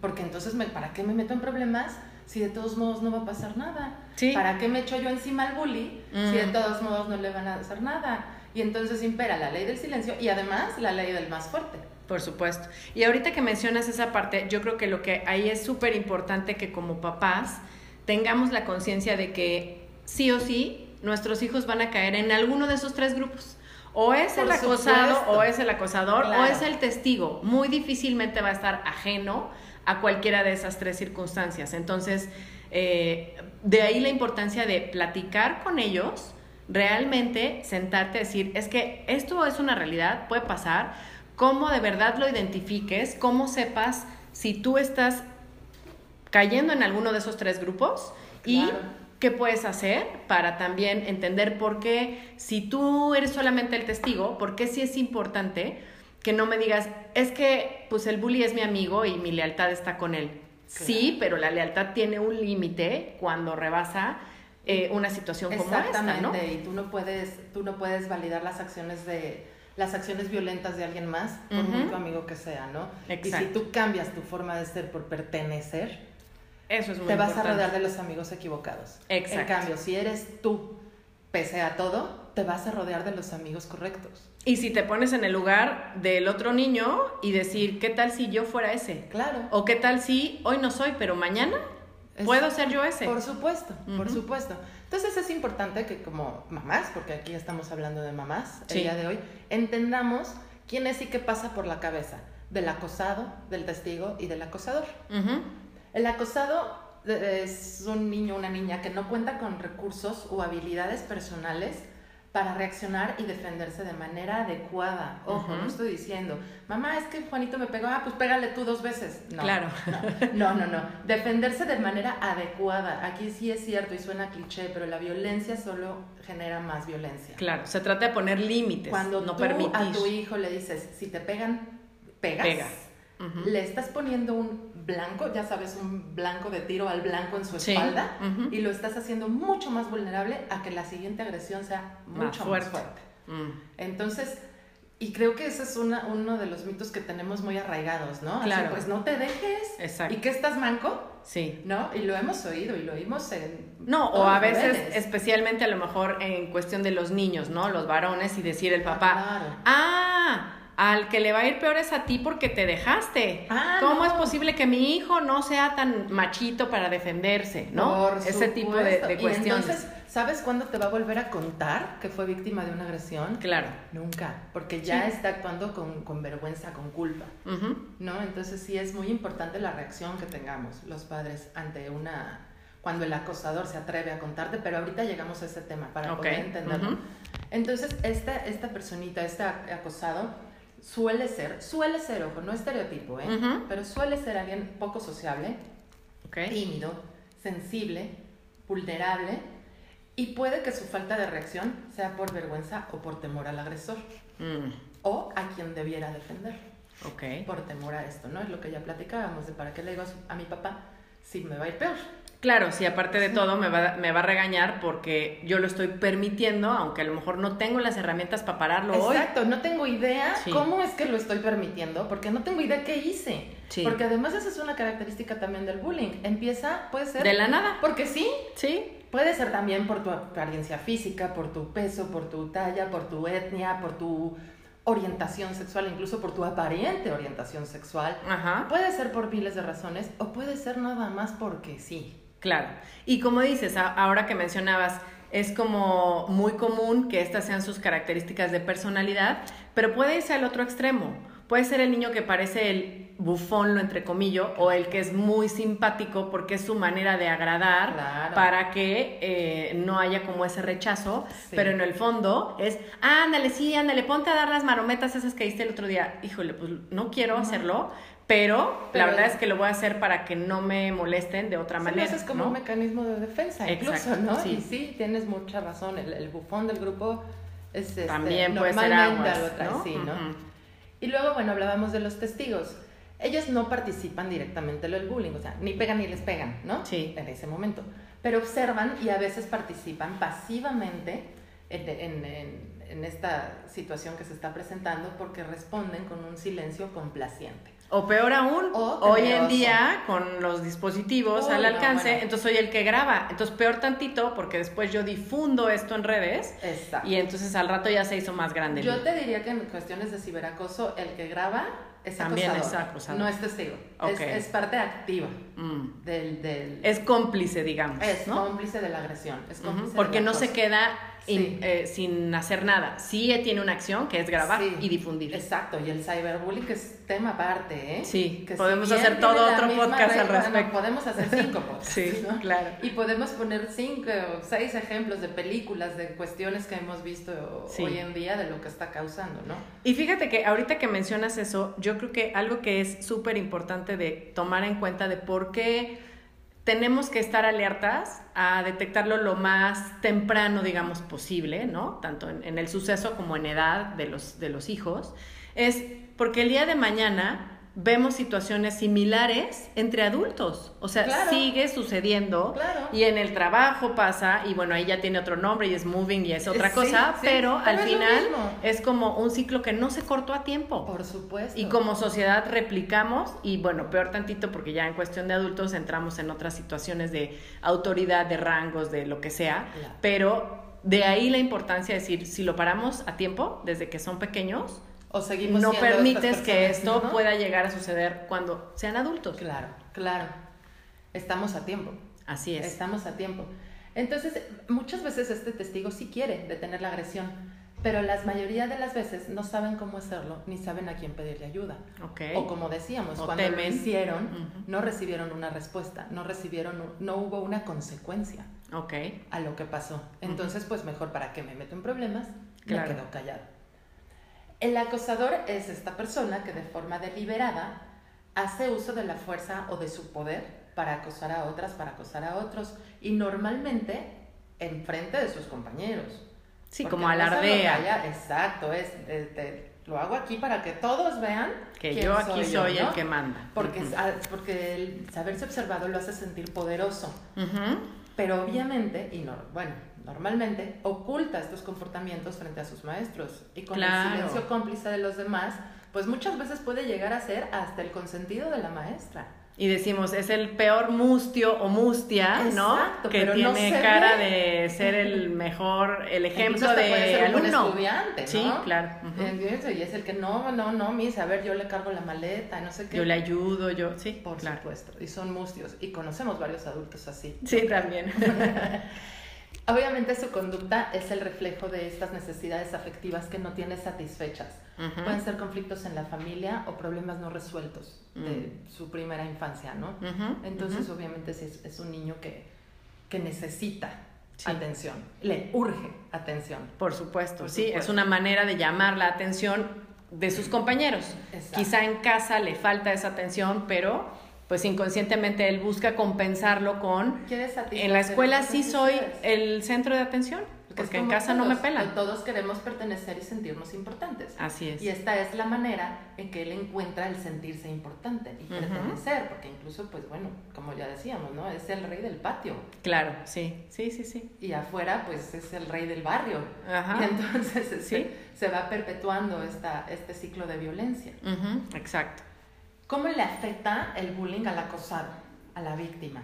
S2: Porque entonces, me, ¿para qué me meto en problemas si de todos modos no va a pasar nada? ¿Para qué me echo yo encima al bully si de todos modos no le van a hacer nada? Y entonces impera la ley del silencio y además la ley del más fuerte.
S1: Por supuesto. Y ahorita que mencionas esa parte, yo creo que lo que ahí es súper importante que como papás tengamos la conciencia de que sí o sí nuestros hijos van a caer en alguno de esos tres grupos O es
S2: Por
S1: el acosado,
S2: supuesto.
S1: o es el acosador,
S2: Claro.
S1: o es el testigo. Muy difícilmente va a estar ajeno a cualquiera de esas tres circunstancias. Entonces, eh, de ahí la importancia de platicar con ellos, realmente sentarte a decir, es que esto es una realidad, puede pasar, cómo de verdad lo identifiques, cómo sepas si tú estás cayendo en alguno de esos tres grupos y. qué puedes hacer para también entender por qué, si tú eres solamente el testigo, por qué sí es importante que no me digas, es que pues el bully es mi amigo y mi lealtad está con él. Sí, pero la lealtad tiene un límite cuando rebasa eh, una situación como esta, ¿no?
S2: y tú no puedes, tú no puedes validar las acciones de las acciones violentas de alguien más, por muy tu amigo que sea, ¿no? Y si tú cambias tu forma de ser por pertenecer,
S1: Eso es muy
S2: te vas a rodear de los amigos equivocados.
S1: Exacto.
S2: En cambio, si eres tú, pese a todo, te vas a rodear de los amigos correctos.
S1: Y si te pones en el lugar del otro niño y decir, ¿qué tal si yo fuera ese?
S2: Claro.
S1: O qué tal si hoy no soy, pero mañana
S2: Es-
S1: puedo ser yo ese.
S2: Por supuesto, por supuesto. Entonces es importante que como mamás, porque aquí estamos hablando de mamás
S1: Sí.
S2: el día de hoy, entendamos quién es y qué pasa por la cabeza del acosado, del testigo y del acosador.
S1: Ujú.
S2: El acosado eh, es un niño o una niña que no cuenta con recursos o habilidades personales para reaccionar y defenderse de manera adecuada. Ojo, no estoy diciendo, mamá, es que Juanito me pegó, ah, pues pégale tú dos veces. No,
S1: Claro.
S2: No, no, no. Defenderse de manera adecuada. Aquí sí es cierto y suena cliché, pero la violencia solo genera más violencia.
S1: Claro, se trata de poner límites,
S2: Cuando
S1: no
S2: tú
S1: permitir.
S2: a tu hijo le dices, si te pegan, pegas.
S1: Ujú.
S2: Le estás poniendo un blanco, ya sabes, un blanco de tiro al blanco en su
S1: Sí,
S2: espalda y lo estás haciendo mucho más vulnerable a que la siguiente agresión sea
S1: Más
S2: mucho
S1: fuerte.
S2: más fuerte.
S1: Mm.
S2: Entonces, y creo que ese es una, uno de los mitos que tenemos muy arraigados, ¿no? Así,
S1: Claro.
S2: pues no te dejes.
S1: Exacto.
S2: ¿Y que estás manco?
S1: Sí.
S2: ¿No? Y lo hemos oído y lo oímos en...
S1: No, o a veces, especialmente a lo mejor en cuestión de los niños, ¿no? Los varones y decir el
S2: Ah,
S1: papá,
S2: claro.
S1: ah, al que le va a ir peor es a ti porque te dejaste.
S2: Ah,
S1: ¿Cómo
S2: no.
S1: es posible que mi hijo no sea tan machito para defenderse, ¿no?
S2: Por
S1: Ese tipo de,
S2: Y
S1: cuestiones.
S2: entonces, ¿sabes cuándo te va a volver a contar que fue víctima de una agresión?
S1: Claro.
S2: Nunca, porque ya
S1: Sí.
S2: está actuando con, con vergüenza, con culpa. ¿no? Entonces sí es muy importante la reacción que tengamos los padres ante una... cuando el acosador se atreve a contarte, pero ahorita llegamos a ese tema para poder entenderlo. Entonces, esta, esta personita, este ac- acosado, suele ser, suele ser, ojo, no estereotipo, ¿eh?
S1: Ujú.
S2: Pero suele ser alguien poco sociable,
S1: Ok.
S2: tímido, sensible, vulnerable y puede que su falta de reacción sea por vergüenza o por temor al agresor
S1: Mm,
S2: o a quien debiera defender
S1: ok.
S2: por temor a esto, ¿no? Es lo que ya platicábamos de para qué le digo a, su- a mi papá si me va a ir peor.
S1: Claro, si aparte de todo me va, me va a regañar porque yo lo estoy permitiendo, aunque a lo mejor no tengo las herramientas para pararlo hoy.
S2: Exacto, no tengo idea
S1: Sí.
S2: cómo es que lo estoy permitiendo, porque no tengo idea qué hice.
S1: Sí.
S2: Porque además esa es una característica también del bullying. Empieza, puede ser...
S1: De la nada.
S2: Porque sí,
S1: Sí.
S2: Puede ser también por tu apariencia física, por tu peso, por tu talla, por tu etnia, por tu orientación sexual, incluso por tu aparente orientación sexual.
S1: Ajá.
S2: Puede ser por miles de razones o puede ser nada más porque sí.
S1: Claro. Y como dices, ahora que mencionabas, es como muy común que estas sean sus características de personalidad, pero puede irse al otro extremo. Puede ser el niño que parece el bufón, lo entre comillas, o el que es muy simpático porque es su manera de agradar
S2: Claro.
S1: para que eh, no haya como ese rechazo,
S2: Sí.
S1: pero en el fondo es, ándale, sí, ándale, ponte a dar las marometas esas que diste el otro día. Híjole, pues no quiero hacerlo, pero,
S2: Pero-
S1: la verdad es que lo voy a hacer para que no me molesten de otra manera.
S2: eso es como
S1: ¿no?
S2: un mecanismo de defensa, incluso,
S1: Exacto,
S2: ¿no?
S1: sí.
S2: Y sí, tienes mucha razón. El, el bufón del grupo es este,
S1: También puede ser
S2: normalmente
S1: aguas,
S2: algo trae,
S1: ¿no?
S2: Y luego, bueno, hablábamos de los testigos. Ellos no participan directamente en el bullying, o sea, ni pegan ni les pegan, ¿no?
S1: Sí.
S2: En ese momento. Pero observan y a veces participan pasivamente en, en- en- en esta situación que se está presentando porque responden con un silencio complaciente.
S1: O peor aún,
S2: O
S1: hoy en día con los dispositivos al
S2: no,
S1: alcance,
S2: bueno.
S1: entonces soy el que graba. Entonces peor tantito porque después yo difundo esto en redes
S2: Exacto.
S1: y entonces al rato ya se hizo más grande.
S2: Yo te diría que en cuestiones de ciberacoso, el que graba es
S1: También
S2: acosador,
S1: es acosador.
S2: no es testigo. Es, es parte activa
S1: Mm.
S2: del... del
S1: Es cómplice, digamos.
S2: es
S1: ¿no?
S2: cómplice de la agresión. Es cómplice
S1: Porque no se
S2: acoso.
S1: Eh, sin hacer nada. Sí eh, tiene una acción que es grabar
S2: Sí,
S1: y difundir.
S2: Exacto, y el cyberbullying es tema aparte, ¿eh?
S1: Sí,
S2: Que
S1: podemos hacer todo otro podcast al respecto.
S2: podemos hacer cinco podcasts,
S1: Sí,
S2: ¿no?
S1: claro.
S2: Y podemos poner cinco o seis ejemplos de películas, de cuestiones que hemos visto
S1: Sí.
S2: hoy en día de lo que está causando, ¿no?
S1: Y fíjate que ahorita que mencionas eso, yo creo que algo que es súper importante de tomar en cuenta de por qué tenemos que estar alertas a detectarlo lo más temprano, digamos, posible, ¿no? Tanto en, el suceso como en edad de los, de los hijos, es porque el día de mañana vemos situaciones similares entre adultos. O sea,
S2: Claro.
S1: sigue sucediendo
S2: Claro.
S1: y en el trabajo pasa y bueno, ahí ya tiene otro nombre y es moving y es otra
S2: Sí,
S1: cosa,
S2: sí,
S1: pero al
S2: es
S1: final es como un ciclo que no se cortó a tiempo.
S2: Por supuesto.
S1: Y como sociedad replicamos, y bueno, peor tantito porque ya en cuestión de adultos entramos en otras situaciones de autoridad, de rangos, de lo que sea,
S2: Claro.
S1: pero de ahí la importancia de decir, si lo paramos a tiempo, desde que son pequeños,
S2: o seguimos
S1: no permites que esto
S2: ¿no?
S1: pueda llegar a suceder cuando sean adultos.
S2: Claro, claro. Estamos a tiempo.
S1: Así es.
S2: Estamos a tiempo. Entonces, muchas veces este testigo sí quiere detener la agresión, pero la mayoría de las veces no saben cómo hacerlo ni saben a quién pedirle ayuda.
S1: Ok.
S2: O como decíamos,
S1: O
S2: cuando lo
S1: temen.
S2: hicieron,
S1: Ujú.
S2: no recibieron una respuesta, no recibieron, no hubo una consecuencia a lo que pasó. Entonces, pues mejor para que me meto en problemas,
S1: Claro.
S2: me quedo callado. El acosador es esta persona que de forma deliberada hace uso de la fuerza o de su poder para acosar a otras, para acosar a otros, y normalmente en frente de sus compañeros.
S1: Sí,
S2: Porque
S1: como alardea.
S2: calla- exacto, es, lo hago aquí para que todos vean
S1: Que yo aquí soy,
S2: yo, ¿no?
S1: el que manda.
S2: Porque, ah, porque el saberse observado lo hace sentir poderoso. Pero obviamente, y no, bueno, normalmente, oculta estos comportamientos frente a sus maestros. Y con
S1: Claro.
S2: el silencio cómplice de los demás, pues muchas veces puede llegar a ser hasta el consentido de la maestra.
S1: Y decimos, es el peor mustio o mustia, ¿no?
S2: Exacto,
S1: Que
S2: pero no
S1: tiene
S2: se
S1: cara
S2: ve.
S1: de ser el mejor, el ejemplo
S2: hasta puede
S1: de
S2: ser un
S1: alumno.
S2: estudiante, ¿no?
S1: Sí, claro. ujú.
S2: Eh, Y es el que no, no, no, mis, a ver, yo le cargo la maleta, no sé qué.
S1: Yo le ayudo, yo, sí,
S2: Por
S1: claro.
S2: supuesto, y son mustios, y conocemos varios adultos así.
S1: Sí, también.
S2: Obviamente su conducta es el reflejo de estas necesidades afectivas que no tiene satisfechas. Pueden ser conflictos en la familia o problemas no resueltos de su primera infancia, ¿no? Entonces, obviamente, sí es, es un niño que, que necesita
S1: Sí.
S2: atención, le urge atención.
S1: Por supuesto,
S2: Por
S1: sí,
S2: supuesto.
S1: es una manera de llamar la atención de sus compañeros.
S2: Exacto.
S1: Quizá en casa le falta esa atención, pero pues inconscientemente él busca compensarlo con en la escuela sí soy el centro de atención,
S2: Porque
S1: en casa no me pelan.
S2: Todos queremos pertenecer y sentirnos importantes.
S1: Así es.
S2: Y esta es la manera en que él encuentra el sentirse importante y pertenecer, porque incluso, pues bueno, como ya decíamos, ¿no? Es el rey del patio.
S1: Claro, sí, sí, sí, sí.
S2: Y afuera, pues es el rey del barrio.
S1: Ajá.
S2: Y entonces este,
S1: Sí.
S2: se va perpetuando esta, este ciclo de violencia.
S1: Exacto.
S2: ¿Cómo le afecta el bullying al acosado, a la víctima?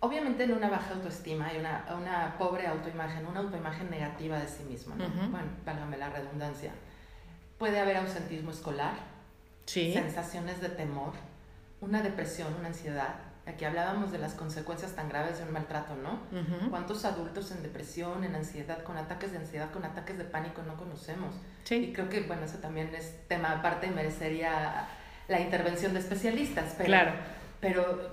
S2: Obviamente en una baja autoestima y una, una pobre autoimagen, una autoimagen negativa de sí mismo, ¿no?
S1: Ujú.
S2: Bueno, válgame la redundancia. Puede haber ausentismo escolar,
S1: Sí.
S2: sensaciones de temor, una depresión, una ansiedad. Aquí hablábamos de las consecuencias tan graves de un maltrato, ¿no?
S1: Ujú.
S2: ¿Cuántos adultos en depresión, en ansiedad, con ataques de ansiedad, con ataques de pánico no conocemos? Y
S1: Sí.
S2: creo que, bueno, eso también es tema aparte y merecería la intervención de especialistas. Pero,
S1: Claro.
S2: Pero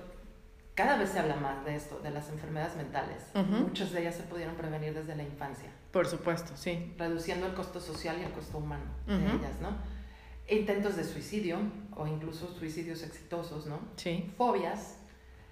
S2: cada vez se habla más de esto, de las enfermedades mentales. Muchas de ellas se pudieron prevenir desde la infancia,
S1: Por supuesto, sí.
S2: reduciendo el costo social y el costo humano de ellas, ¿no? Intentos de suicidio o incluso suicidios exitosos, ¿no?
S1: Sí.
S2: Fobias,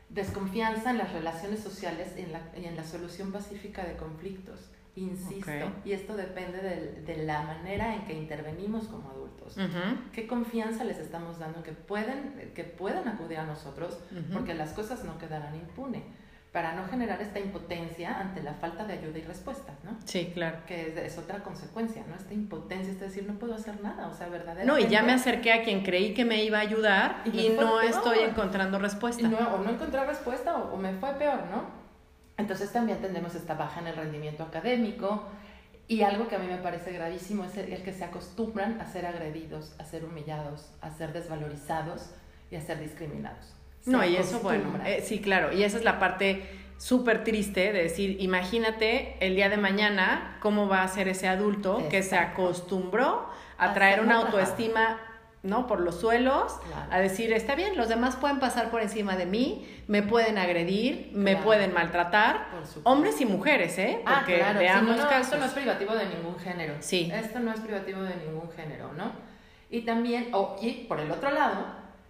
S2: desconfianza en las relaciones sociales y en la, y en la solución pacífica de conflictos. Insisto, y esto depende del- de, la manera en que intervenimos como adultos.
S1: Ujú.
S2: ¿Qué confianza les estamos dando que pueden, que puedan acudir a nosotros?
S1: Ujú.
S2: Porque las cosas no quedarán impunes. Para no generar esta impotencia ante la falta de ayuda y respuesta, ¿no?
S1: Sí, claro.
S2: Que es, es otra consecuencia, ¿no? Esta impotencia, es decir, no puedo hacer nada, o sea, verdaderamente.
S1: No, y ya me acerqué a quien creí que me iba a ayudar
S2: Y
S1: y no
S2: peor.
S1: estoy encontrando
S2: Y
S1: respuesta.
S2: no, o no encontré respuesta o, o me fue peor, ¿no? Entonces también tenemos esta baja en el rendimiento académico y algo que a mí me parece gravísimo es el, que se acostumbran a ser agredidos, a ser humillados, a ser desvalorizados y a ser discriminados.
S1: no, y eso, bueno, eh, sí, claro, y esa es la parte súper triste de decir, imagínate el día de mañana cómo va a ser ese adulto que se acostumbró a traer una autoestima ¿no? Por los suelos, a decir, está bien, los demás pueden pasar por encima de mí, me pueden agredir, me pueden maltratar, hombres y mujeres, ¿eh?
S2: Ah, Porque ah, claro. no, Esto no es privativo de ningún género. Sí. Esto no es privativo de ningún género, ¿no? Y también, y por el otro lado,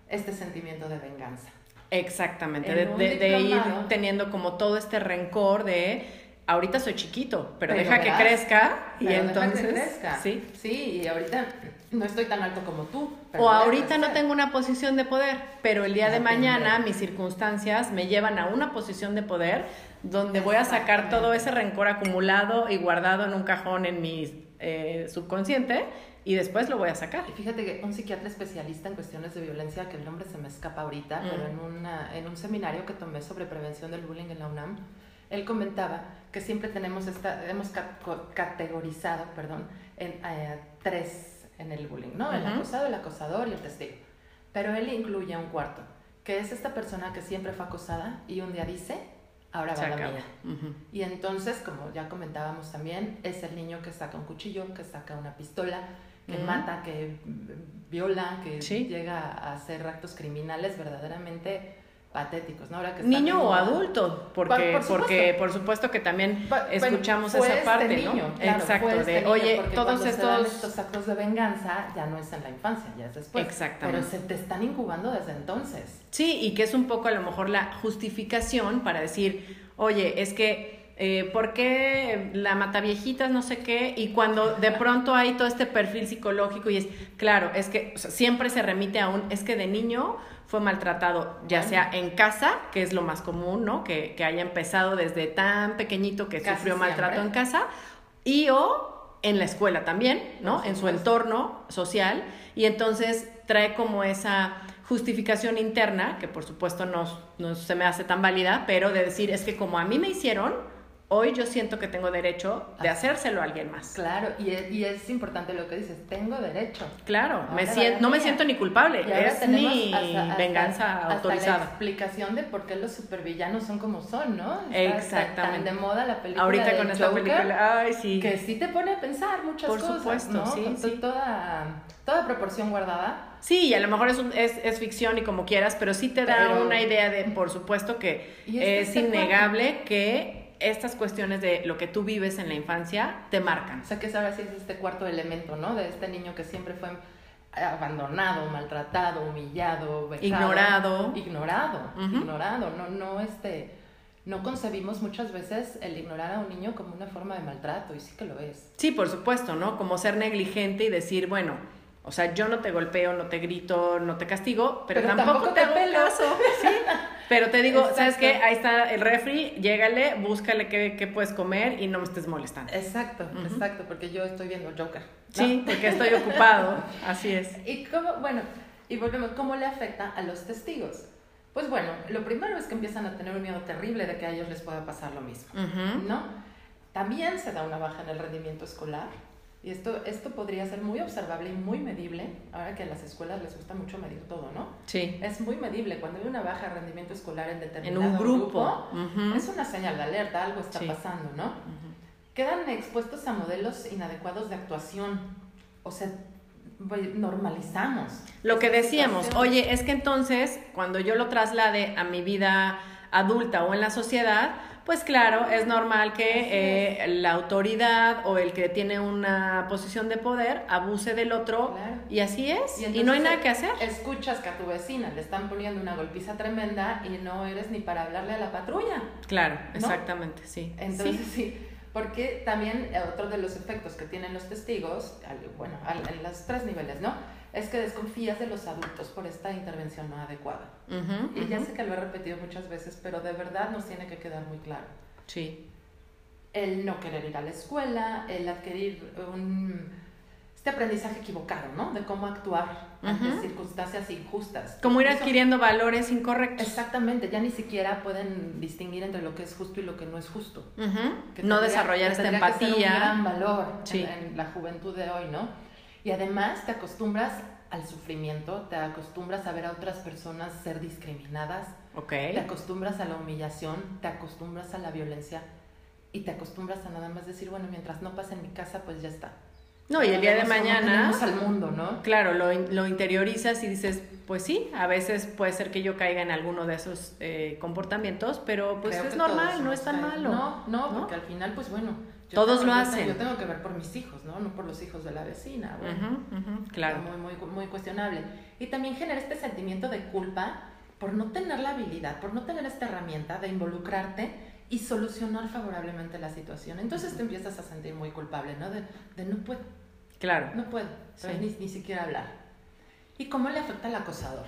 S2: este sentimiento de venganza.
S1: Exactamente, de, ir teniendo como todo este rencor de ahorita soy chiquito, pero, deja que crezca y entonces
S2: crezca. sí. Sí, y ahorita no estoy tan alto como tú.
S1: o ahorita no tengo una posición de poder, pero el día de mañana mis circunstancias me llevan a una posición de poder donde voy a sacar todo ese rencor acumulado y guardado en un cajón en mi eh, subconsciente y después lo voy a sacar.
S2: Y fíjate que un psiquiatra especialista en cuestiones de violencia, que el nombre se me escapa ahorita, pero mm. en, una, en un seminario que tomé sobre prevención del bullying en la UNAM, él comentaba que siempre tenemos esta, hemos categorizado, perdón, en eh, tres en el bullying, ¿no? El acosado, el acosador y el testigo. Pero él incluye un cuarto, que es esta persona que siempre fue acosada y un día dice, ahora va la mía. Y entonces, como ya comentábamos también, es el niño que saca un cuchillo, que saca una pistola, que mata, que viola, que llega a hacer actos criminales verdaderamente patéticos, ¿no? Ahora que
S1: Niño o adulto, porque por, porque por supuesto que también escuchamos esa este parte,
S2: ¿no?
S1: Exacto,
S2: de
S1: este oye, todos estos
S2: estos actos de venganza ya no es en la infancia, ya es después. Exactamente. Pero se te están incubando desde entonces.
S1: Sí, y que es un poco a lo mejor la justificación para decir, oye, es que eh, ¿por qué la mata viejitas, no sé qué? Y cuando de pronto hay todo este perfil psicológico y es, claro, es que siempre se remite a un, es que de niño fue maltratado, ya sea en casa, que es lo más común, ¿no? Que, que haya empezado desde tan pequeñito que sufrió maltrato en casa, y o en la escuela también, ¿no? En su entorno social, y entonces trae como esa justificación interna, que por supuesto no, no se me hace tan válida, pero de decir, es que como a mí me hicieron, hoy yo siento que tengo derecho de hacérselo a alguien más.
S2: Claro, y es, y es importante lo que dices, tengo derecho.
S1: Claro, me siento, no me siento ni culpable, es mi venganza autorizada.
S2: la explicación de por qué los supervillanos son como son, ¿no? Exactamente. Tan de moda la película
S1: Ahorita con esta película, ay, sí.
S2: Que sí te pone a pensar muchas cosas, Por supuesto, sí, sí. Toda, toda proporción guardada.
S1: Sí, y a lo mejor es, es, es, ficción y como quieras, pero sí te da una idea de, por supuesto, que es innegable que estas cuestiones de lo que tú vives en la infancia te marcan.
S2: O sea, que ahora sí es este cuarto elemento, ¿no? De este niño que siempre fue abandonado, maltratado, humillado,
S1: ignorado.
S2: Ignorado, ignorado. No, no, este, no concebimos muchas veces el ignorar a un niño como una forma de maltrato, y sí que lo es.
S1: Sí, por supuesto, ¿no? Como ser negligente y decir, bueno, o sea, yo no te golpeo, no te grito, no te castigo, pero, tampoco, te, te caso. ¿sí? Pero te digo, ¿sabes qué? Ahí está el refri, llégale, búscale qué, puedes comer y no me estés molestando.
S2: Exacto, exacto, porque yo estoy viendo Joker.
S1: Sí, porque estoy ocupado, así es.
S2: Y cómo, bueno, y volvemos, ¿cómo le afecta a los testigos? Pues bueno, lo primero es que empiezan a tener un miedo terrible de que a ellos les pueda pasar lo mismo, ¿no? También se da una baja en el rendimiento escolar, y esto, esto podría ser muy observable y muy medible, ahora que a las escuelas les gusta mucho medir todo, ¿no?
S1: Sí.
S2: Es muy medible. Cuando hay una baja de rendimiento escolar en determinado
S1: en un grupo,
S2: es una señal de alerta, algo está pasando, ¿no? Quedan expuestos a modelos inadecuados de actuación. O sea, normalizamos.
S1: Lo que decíamos, oye, es que entonces, cuando yo lo traslade a mi vida adulta o en la sociedad, pues claro, es normal que eh, la autoridad o el que tiene una posición de poder abuse del otro y así es, y, no hay nada que hacer.
S2: Escuchas que a tu vecina le están poniendo una golpiza tremenda y no eres ni para hablarle a la patrulla.
S1: Claro, exactamente, sí.
S2: Entonces sí. porque también eh, otro de los efectos que tienen los testigos, bueno, en los tres niveles, ¿no? Es que desconfías de los adultos por esta intervención no adecuada. y ya sé que lo he repetido muchas veces, pero de verdad nos tiene que quedar muy claro.
S1: Sí.
S2: El no querer ir a la escuela, el adquirir un, este aprendizaje equivocado, ¿no? De cómo actuar ante circunstancias injustas.
S1: Como ir adquiriendo valores incorrectos.
S2: Exactamente, ya ni siquiera pueden distinguir entre lo que es justo y lo que no es justo.
S1: no desarrollar esta empatía.
S2: un gran valor en la juventud de hoy, ¿no? Y además te acostumbras al sufrimiento, te acostumbras a ver a otras personas ser discriminadas,
S1: Ok.
S2: te acostumbras a la humillación, te acostumbras a la violencia y te acostumbras a nada más decir, bueno, mientras no pase en mi casa, pues ya está.
S1: No, y el día de mañana,
S2: al mundo, ¿no?
S1: claro, lo, lo interiorizas y dices, pues sí, a veces puede ser que yo caiga en alguno de esos eh, comportamientos, pero pues
S2: Creo
S1: es normal, no es tan malo.
S2: No, no,
S1: ¿no?
S2: porque al final, pues bueno. Yo
S1: Todos
S2: tengo-
S1: lo hacen.
S2: Yo tengo que ver por mis hijos, ¿no? No por los hijos de la vecina. Bueno,
S1: Ujú, ujú, claro.
S2: Muy, muy, muy cuestionable. Y también genera este sentimiento de culpa por no tener la habilidad, por no tener esta herramienta de involucrarte y solucionar favorablemente la situación. Entonces te empiezas a sentir muy culpable, ¿no? De, de no puedo,
S1: Claro.
S2: no puedo.
S1: Sí.
S2: ni, ni siquiera hablar. ¿Y cómo le afecta al acosador?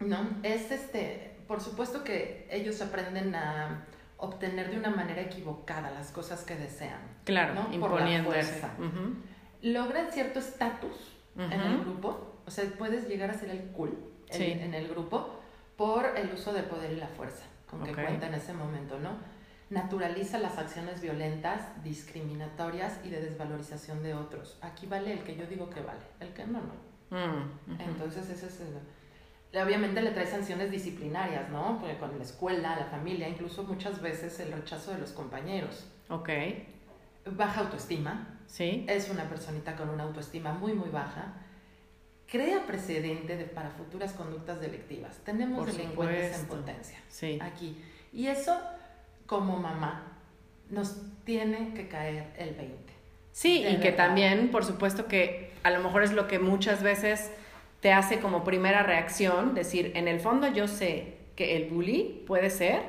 S2: ¿No? Es este, por supuesto que ellos aprenden a obtener de una manera equivocada las cosas que desean.
S1: Claro,
S2: ¿no? Por la
S1: imponiendo.
S2: fuerza.
S1: Ujú,
S2: Logran cierto estatus en el grupo, o sea, puedes llegar a ser el cool en,
S1: Sí.
S2: en el grupo por el uso del poder y la fuerza con que cuenta en ese momento, ¿no? Naturaliza las acciones violentas, discriminatorias y de desvalorización de otros. Aquí vale el que yo digo que vale, el que no, no.
S1: mm.
S2: Entonces, ese es el- Obviamente le trae sanciones disciplinarias, ¿no? Porque con la escuela, la familia, incluso muchas veces el rechazo de los compañeros.
S1: Ok,
S2: Baja autoestima,
S1: sí.
S2: es una personita con una autoestima muy, muy baja, crea precedente de- para futuras conductas delictivas. Tenemos
S1: Por
S2: delincuentes en potencia
S1: Sí.
S2: aquí. Y eso, como mamá, nos tiene que caer el 20.
S1: Sí,
S2: De
S1: y que también, por supuesto que a lo mejor es lo que muchas veces te hace como primera reacción, decir, en el fondo yo sé que el bully puede ser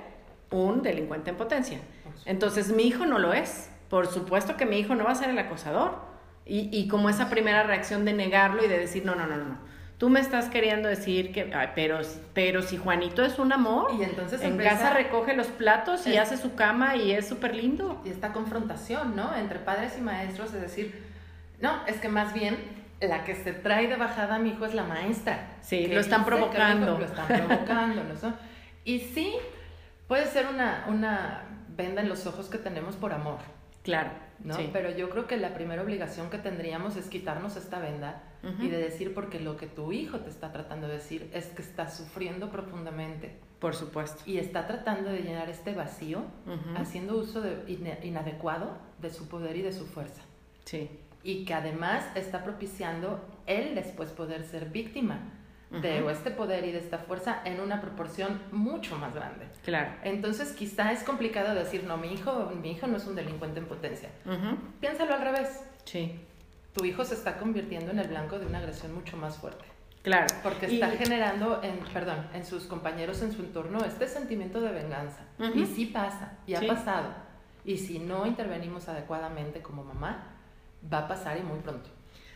S1: un delincuente en potencia. Entonces mi hijo no lo es. Por supuesto que mi hijo no va a ser el acosador. Y, y como esa primera reacción de negarlo y de decir, no, no, no, no. Tú me estás queriendo decir que, ay, pero, pero si Juanito es un amor,
S2: Y entonces
S1: en
S2: empieza-
S1: casa recoge los platos y
S2: Es-
S1: hace su cama y es súper lindo.
S2: y esta confrontación, ¿no? Entre padres y maestros, es decir, no, es que más bien la que se trae de bajada a mi hijo es la maestra.
S1: Sí, lo están
S2: hijo
S1: provocando.
S2: Lo están provocando, ¿no? Y sí, puede ser una, una venda en los ojos que tenemos por amor,
S1: Claro.
S2: ¿no?
S1: sí.
S2: Pero yo creo que la primera obligación que tendríamos es quitarnos esta venda y de decir, porque lo que tu hijo te está tratando de decir es que está sufriendo profundamente
S1: Por supuesto.
S2: y está tratando de llenar este vacío haciendo uso de, inadecuado de su poder y de su fuerza.
S1: Sí.
S2: Y que además está propiciando él después poder ser víctima de este poder y de esta fuerza en una proporción mucho más grande.
S1: Claro.
S2: Entonces quizá es complicado decir, no, mi hijo, mi hijo no es un delincuente en potencia.
S1: Ujú.
S2: Piénsalo al revés.
S1: Sí.
S2: Tu hijo se está convirtiendo en el blanco de una agresión mucho más fuerte.
S1: Claro.
S2: Porque
S1: Y-
S2: está generando, en, perdón, en sus compañeros, en su entorno, este sentimiento de venganza. Y sí pasa, y ha pasado. Y si no intervenimos adecuadamente como mamá, va a pasar y muy pronto.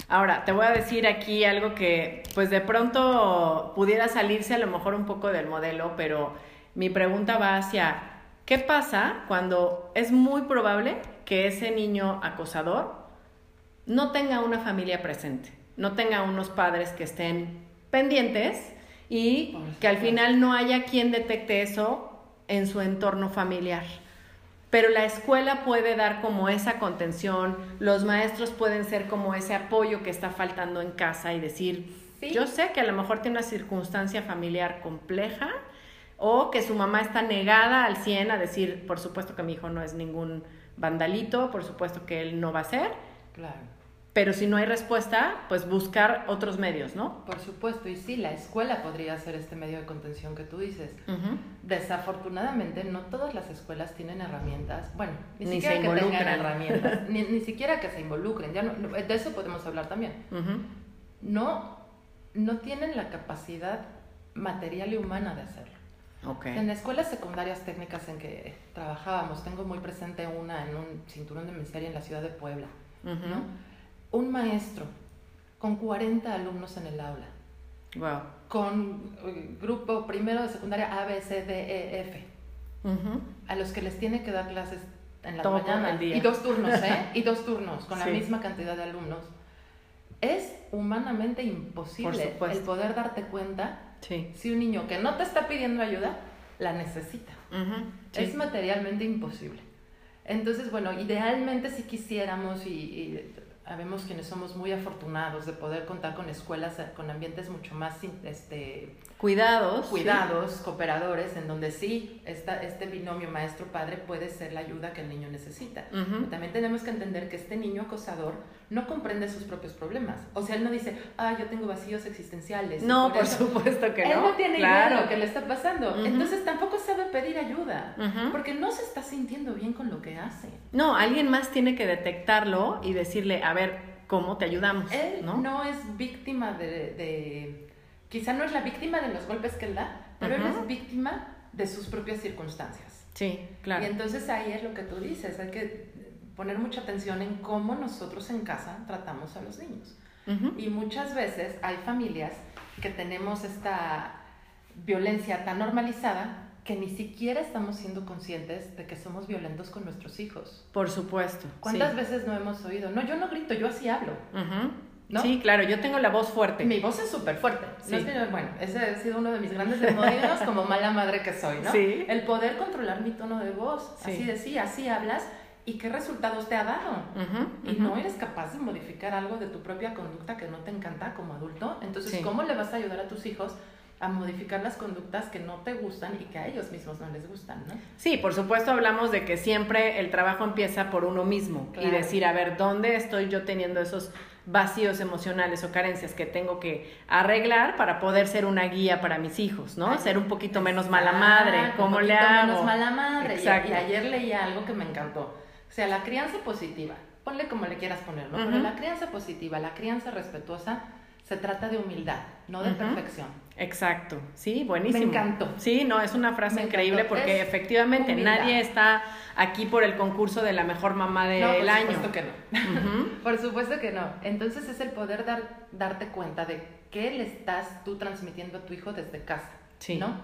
S1: Ahora, te voy a decir aquí algo que, pues de pronto pudiera salirse a lo mejor un poco del modelo, pero mi pregunta va hacia, ¿qué pasa cuando es muy probable que ese niño acosador no tenga una familia presente, no tenga unos padres que estén pendientes y que al final no haya quien detecte eso en su entorno familiar? Pero la escuela puede dar como esa contención, los maestros pueden ser como ese apoyo que está faltando en casa y decir,
S2: Sí.
S1: yo sé que a lo mejor tiene una circunstancia familiar compleja o que su mamá está negada al 100 a decir, por supuesto que mi hijo no es ningún vandalito, por supuesto que él no va a ser,
S2: Claro.
S1: Pero si no hay respuesta, pues buscar otros medios, ¿no?
S2: Por supuesto, y sí, la escuela podría ser este medio de contención que tú dices. Desafortunadamente, no todas las escuelas tienen herramientas, bueno, ni,
S1: Ni
S2: siquiera
S1: se
S2: que tengan herramientas, ni, ni siquiera que se involucren, ya no- de eso podemos hablar también. No, no tienen la capacidad material y humana de hacerlo.
S1: Ok.
S2: En escuelas secundarias técnicas en que trabajábamos, tengo muy presente una en un cinturón de miseria en la ciudad de Puebla. ¿no? Un maestro con 40 alumnos en el aula,
S1: Wow.
S2: con eh, grupo primero de secundaria A, B, C, D, E, F, a los que les tiene que dar clases en la
S1: Todo
S2: mañana
S1: el día.
S2: y dos turnos, ¿eh? Y dos turnos con
S1: Sí.
S2: la misma cantidad de alumnos. Es humanamente imposible el poder darte cuenta
S1: Sí.
S2: si un niño que no te está pidiendo ayuda la necesita.
S1: Sí.
S2: Es materialmente imposible. Entonces, bueno, idealmente si quisiéramos y, y habemos quienes somos muy afortunados de poder contar con escuelas, con ambientes mucho más este,
S1: cuidados,
S2: cuidados, cooperadores, en donde sí esta, este binomio maestro-padre puede ser la ayuda que el niño necesita. También tenemos que entender que este niño acosador no comprende sus propios problemas. O sea, él no dice, ah, yo tengo vacíos existenciales.
S1: No, por, supuesto que no.
S2: Él no tiene idea de lo que le está pasando. Entonces tampoco sabe pedir ayuda, porque no se está sintiendo bien con lo que hace.
S1: No, alguien más tiene que detectarlo y decirle, a ver, ¿cómo te ayudamos?
S2: Él no, es víctima de quizá no es la víctima de los golpes que él da, pero él es víctima de sus propias circunstancias.
S1: Sí, claro.
S2: Y entonces ahí es lo que tú dices, hay que poner mucha atención en cómo nosotros en casa tratamos a los niños. Y muchas veces hay familias que tenemos esta violencia tan normalizada que ni siquiera estamos siendo conscientes de que somos violentos con nuestros hijos.
S1: Por supuesto.
S2: ¿Cuántas veces no hemos oído? No, yo no grito, yo así hablo.
S1: Sí, claro, yo tengo la voz fuerte.
S2: Mi voz es súper fuerte. bueno, ese ha sido uno de mis grandes demonios como mala madre que soy, ¿no? Sí. El poder controlar mi tono de voz. Así decía, así hablas. ¿Y qué resultados te ha dado? y no eres capaz de modificar algo de tu propia conducta que no te encanta como adulto. Entonces, ¿cómo le vas a ayudar a tus hijos a modificar las conductas que no te gustan y que a ellos mismos no les gustan, ¿no?
S1: Sí, por supuesto hablamos de que siempre el trabajo empieza por uno mismo y decir, a ver, ¿dónde estoy yo teniendo esos vacíos emocionales o carencias que tengo que arreglar para poder ser una guía para mis hijos, ¿no? ser un poquito menos mala madre, ¿cómo le hago?
S2: menos mala madre. Y, ayer leí algo que me encantó. O sea, la crianza positiva, ponle como le quieras poner, ¿no? Pero la crianza positiva, la crianza respetuosa, se trata de humildad, no de perfección.
S1: Exacto, sí, buenísimo.
S2: Me encantó.
S1: Sí, no, es una frase increíble porque efectivamente nadie está aquí por el concurso de la mejor mamá del año.
S2: Por supuesto que no. por supuesto que no. Entonces es el poder dar, darte cuenta de qué le estás tú transmitiendo a tu hijo desde casa. Sí. ¿No?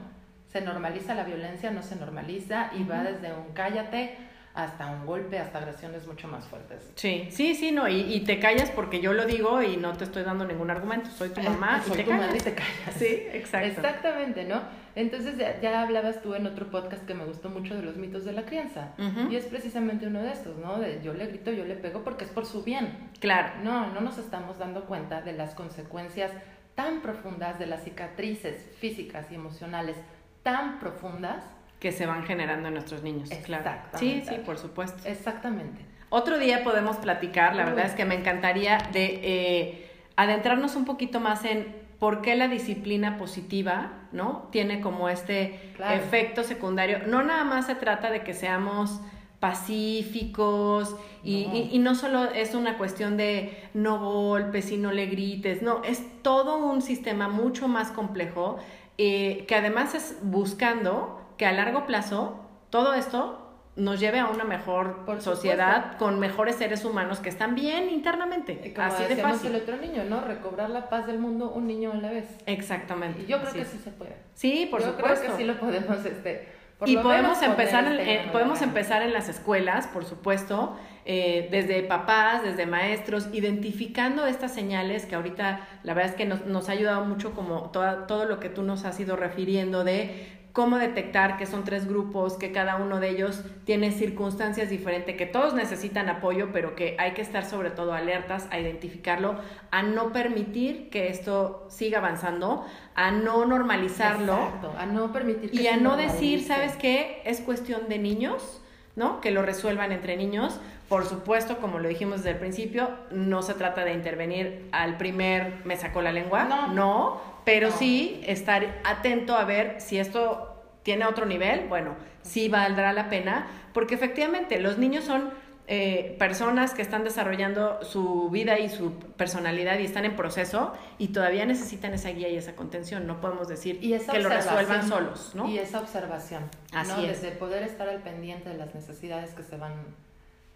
S2: Se normaliza la violencia, no se normaliza y va desde un cállate hasta un golpe, hasta agresiones mucho más fuertes.
S1: Sí, sí, sí, no, y, te callas porque yo lo digo y no te estoy dando ningún argumento, soy tu mamá
S2: y te tu callas. y te callas.
S1: Sí, exacto.
S2: Exactamente, ¿no? Entonces ya, hablabas tú en otro podcast que me gustó mucho de los mitos de la crianza y es precisamente uno de estos, ¿no? De yo le grito, yo le pego porque es por su bien.
S1: Claro.
S2: No, no nos estamos dando cuenta de las consecuencias tan profundas, de las cicatrices físicas y emocionales tan profundas
S1: que se van generando en nuestros niños. Claro. Sí, sí, por supuesto.
S2: Exactamente.
S1: Otro día podemos platicar, la verdad es que me encantaría de eh, adentrarnos un poquito más en por qué la disciplina positiva, ¿no? Tiene como este efecto secundario. No nada más se trata de que seamos pacíficos y, y, no solo es una cuestión de no golpes y no le grites, no, es todo un sistema mucho más complejo eh, que además es buscando que a largo plazo todo esto nos lleve a una mejor sociedad con mejores seres humanos que están bien internamente.
S2: como así de fácil. el otro niño, ¿no? Recobrar la paz del mundo un niño a la vez.
S1: Exactamente.
S2: Y yo creo que sí se puede.
S1: Sí, por
S2: yo
S1: supuesto.
S2: creo que sí lo podemos este
S1: y podemos empezar, en, podemos empezar en las escuelas, por supuesto, eh, desde papás, desde maestros, identificando estas señales que ahorita la verdad es que nos, nos ha ayudado mucho como todo lo que tú nos has ido refiriendo de cómo detectar que son tres grupos, que cada uno de ellos tiene circunstancias diferentes, que todos necesitan apoyo, pero que hay que estar sobre todo alertas a identificarlo, a no permitir que esto siga avanzando, a no normalizarlo,
S2: a no permitir
S1: y a no decir, ¿sabes qué? Es cuestión de niños, ¿no? Que lo resuelvan entre niños. Por supuesto, como lo dijimos desde el principio, no se trata de intervenir al primer me sacó la lengua, no, no pero sí estar atento a ver si esto tiene otro nivel, bueno, sí valdrá la pena, porque efectivamente los niños son eh, personas que están desarrollando su vida y su personalidad y están en proceso y todavía necesitan esa guía y esa contención. No podemos decir que lo resuelvan solos, ¿no?
S2: Y esa observación, Así es. Desde poder estar al pendiente de las necesidades que se van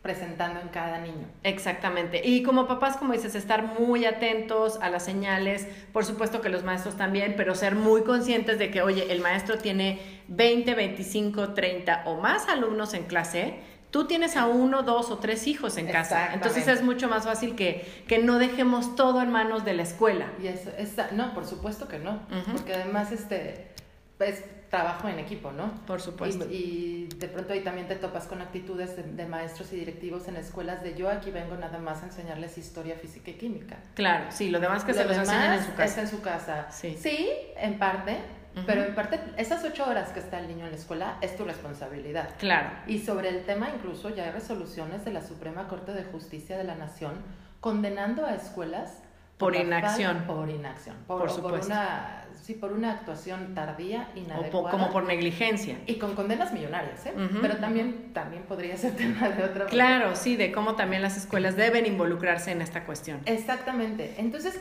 S2: presentando en cada niño.
S1: Exactamente. Y como papás, como dices, estar muy atentos a las señales, por supuesto que los maestros también, pero ser muy conscientes de que, oye, el maestro tiene 20, 25, 30 o más alumnos en clase. Tú tienes a uno, dos o tres hijos en casa. Entonces es mucho más fácil que, que no dejemos todo en manos de la escuela.
S2: Y eso, no, por supuesto que no. Porque además, este, pues trabajo en equipo, ¿no?
S1: Por supuesto.
S2: Y, de pronto ahí también te topas con actitudes de, maestros y directivos en escuelas de yo aquí vengo nada más a enseñarles historia, física y química.
S1: Claro, sí, lo demás que se los enseñan en su casa.
S2: Es en su casa. Sí, sí en parte, pero en parte esas ocho horas que está el niño en la escuela es tu responsabilidad.
S1: Claro.
S2: Y sobre el tema incluso ya hay resoluciones de la Suprema Corte de Justicia de la Nación condenando a escuelas
S1: por, inacción.
S2: por inacción. Por, supuesto. una, sí, por una actuación tardía, inadecuada.
S1: O como por negligencia.
S2: Y con condenas millonarias, ¿eh? Pero también, también podría ser tema de otra
S1: Claro, sí, de cómo también las escuelas deben involucrarse en esta cuestión.
S2: Exactamente. Entonces,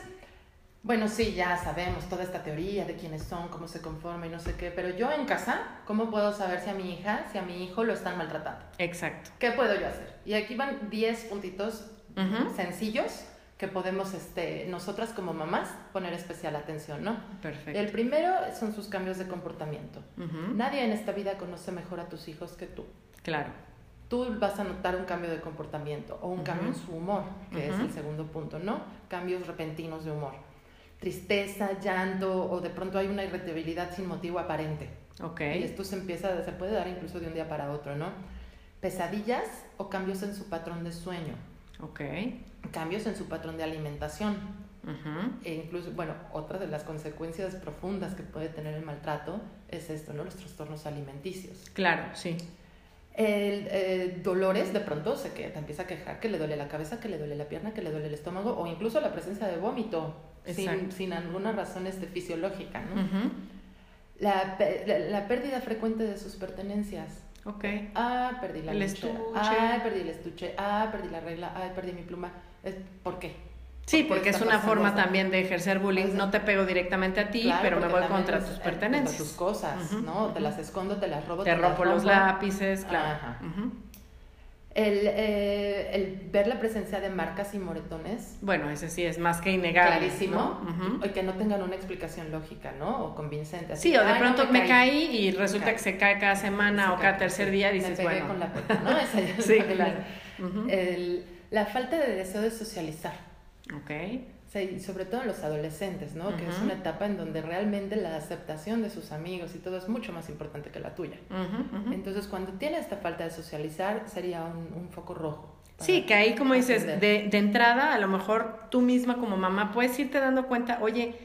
S2: bueno, sí, ya sabemos toda esta teoría de quiénes son, cómo se conforma y no sé qué, pero yo en casa, ¿cómo puedo saber si a mi hija, si a mi hijo lo están maltratando?
S1: Exacto.
S2: ¿Qué puedo yo hacer? Y aquí van 10 puntitos sencillos que podemos este, nosotras como mamás poner especial atención, ¿no?
S1: Perfecto.
S2: El primero son sus cambios de comportamiento. Nadie en esta vida conoce mejor a tus hijos que tú.
S1: Claro.
S2: Tú vas a notar un cambio de comportamiento o un cambio en su humor, que es el segundo punto, ¿no? Cambios repentinos de humor. Tristeza, llanto o de pronto hay una irritabilidad sin motivo aparente.
S1: Ok.
S2: Y esto se empieza, se puede dar incluso de un día para otro, ¿no? Pesadillas o cambios en su patrón de sueño.
S1: Ok.
S2: Cambios en su patrón de alimentación. E incluso, bueno, otra de las consecuencias profundas que puede tener el maltrato es esto, ¿no? Los trastornos alimenticios.
S1: Claro, sí.
S2: El, eh, dolores, de pronto se que te empieza a quejar que le duele la cabeza, que le duele la pierna, que le duele el estómago, o incluso la presencia de vómito, sin, sin, alguna razón este, fisiológica, ¿no? la, la pérdida frecuente de sus pertenencias.
S1: Ok.
S2: Ah, perdí la
S1: el estuche.
S2: Ah, perdí el estuche. Ah, perdí la regla. Ah, perdí mi pluma. ¿Por qué?
S1: Sí, porque es una forma también de ejercer bullying. no te pego directamente a ti, pero me voy contra tus pertenencias.
S2: Contra tus cosas, ¿no? Te las escondo, te las robo.
S1: Te, rompo los lápices, claro. Ajá.
S2: El, eh, el, ver la presencia de marcas y moretones.
S1: Bueno, ese sí es más que innegable.
S2: Clarísimo. Y que no tengan una explicación lógica, ¿no? O convincente.
S1: sí, o de pronto me, caí. y resulta que se cae cada semana o cada tercer día y dices,
S2: me
S1: bueno.
S2: con la puerta, ¿no?
S1: sí, claro.
S2: el, la falta de deseo de socializar.
S1: Ok
S2: sobre todo en los adolescentes, ¿no? Que es una etapa en donde realmente la aceptación de sus amigos y todo es mucho más importante que la tuya. Entonces, cuando tiene esta falta de socializar, sería un, foco rojo.
S1: Sí, que ahí, como dices, de, de, entrada, a lo mejor tú misma como mamá puedes irte dando cuenta, oye,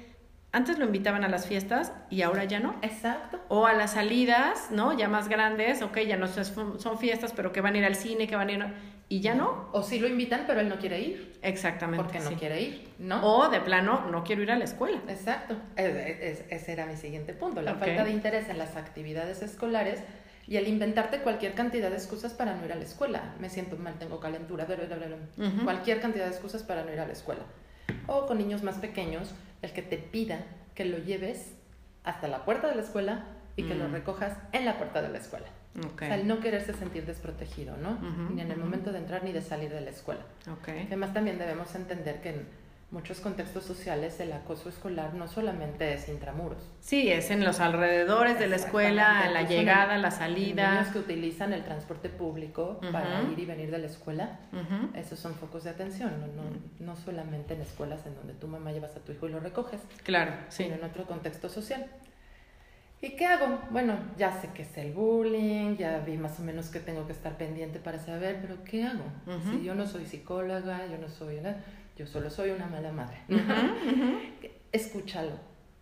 S1: antes lo invitaban a las fiestas y ahora ya no.
S2: Exacto.
S1: O a las salidas, ¿no? Ya más grandes, ok, ya no son fiestas, pero que van a ir al cine, que van a ir y ya no.
S2: O sí lo invitan, pero él no quiere ir.
S1: Exactamente.
S2: Porque no quiere ir, ¿no?
S1: O de plano, no quiero ir a la escuela.
S2: Exacto. ese era mi siguiente punto. La falta de interés en las actividades escolares y el inventarte cualquier cantidad de excusas para no ir a la escuela. Me siento mal, tengo calentura, bla, bla, bla, cualquier cantidad de excusas para no ir a la escuela. O con niños más pequeños, el que te pida que lo lleves hasta la puerta de la escuela y que lo mm. recojas en la puerta de la escuela. O sea, el no quererse sentir desprotegido, ¿no? ni en el momento de entrar ni de salir de la escuela. Además, también debemos entender que en muchos contextos sociales el acoso escolar no solamente es intramuros.
S1: Sí, es en los alrededores de la escuela, en la llegada, la salida.
S2: Niños que utilizan el transporte público para ir y venir de la escuela, esos son focos de atención, no, no, solamente en escuelas en donde tu mamá llevas a tu hijo y lo recoges,
S1: claro,
S2: sino en otro contexto social. ¿Y qué hago? Bueno, ya sé que es el bullying, ya vi más o menos que tengo que estar pendiente para saber, pero ¿qué hago? Si yo no soy psicóloga, yo no soy, yo solo soy una mala madre. Escúchalo.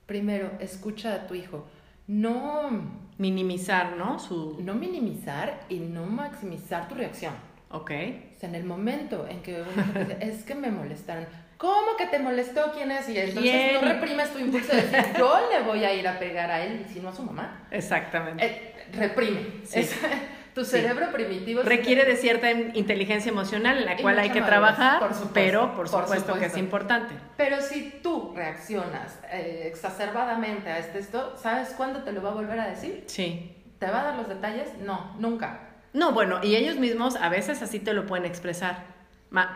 S2: Primero, escucha a tu hijo. No
S1: minimizar, ¿no? Su...
S2: No minimizar y no maximizar tu reacción.
S1: Ok.
S2: O sea, en el momento en que uno dice, es que me molestaron, ¿Cómo que te molestó quién es? Y entonces no reprimes tu impulso de decir, yo le voy a ir a pegar a él, si no a su mamá.
S1: Exactamente.
S2: Eh, reprime. tu cerebro primitivo.
S1: Requiere de cierta inteligencia emocional en la cual hay que trabajar, pero por supuesto, que es importante.
S2: Pero si tú reaccionas eh, exacerbadamente a este esto, ¿sabes cuándo te lo va a volver a decir?
S1: Sí.
S2: ¿Te va a dar los detalles? No, nunca.
S1: No, bueno, y ellos mismos a veces así te lo pueden expresar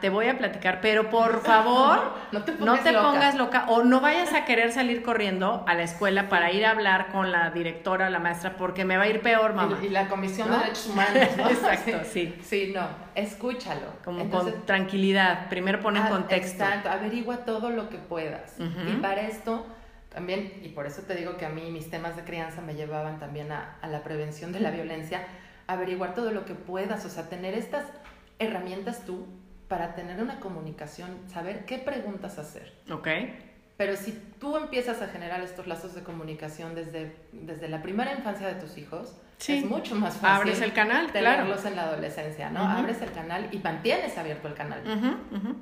S1: te voy a platicar, pero por favor,
S2: no te, pongas,
S1: loca. o no vayas a querer salir corriendo a la escuela para ir a hablar con la directora, la maestra, porque me va a ir peor, mamá.
S2: Y, la Comisión de Derechos Humanos, ¿no?
S1: Exacto, sí.
S2: Sí, no, escúchalo.
S1: Como con tranquilidad, primero pon en contexto.
S2: Exacto, averigua todo lo que puedas. Y para esto también, y por eso te digo que a mí mis temas de crianza me llevaban también a, a la prevención de la violencia, averiguar todo lo que puedas, o sea, tener estas herramientas tú para tener una comunicación, saber qué preguntas hacer.
S1: Ok.
S2: Pero si tú empiezas a generar estos lazos de comunicación desde, desde la primera infancia de tus hijos,
S1: Sí.
S2: es mucho más fácil
S1: Abres el canal, claro.
S2: tenerlos en la adolescencia, ¿no? Abres el canal y mantienes abierto el canal,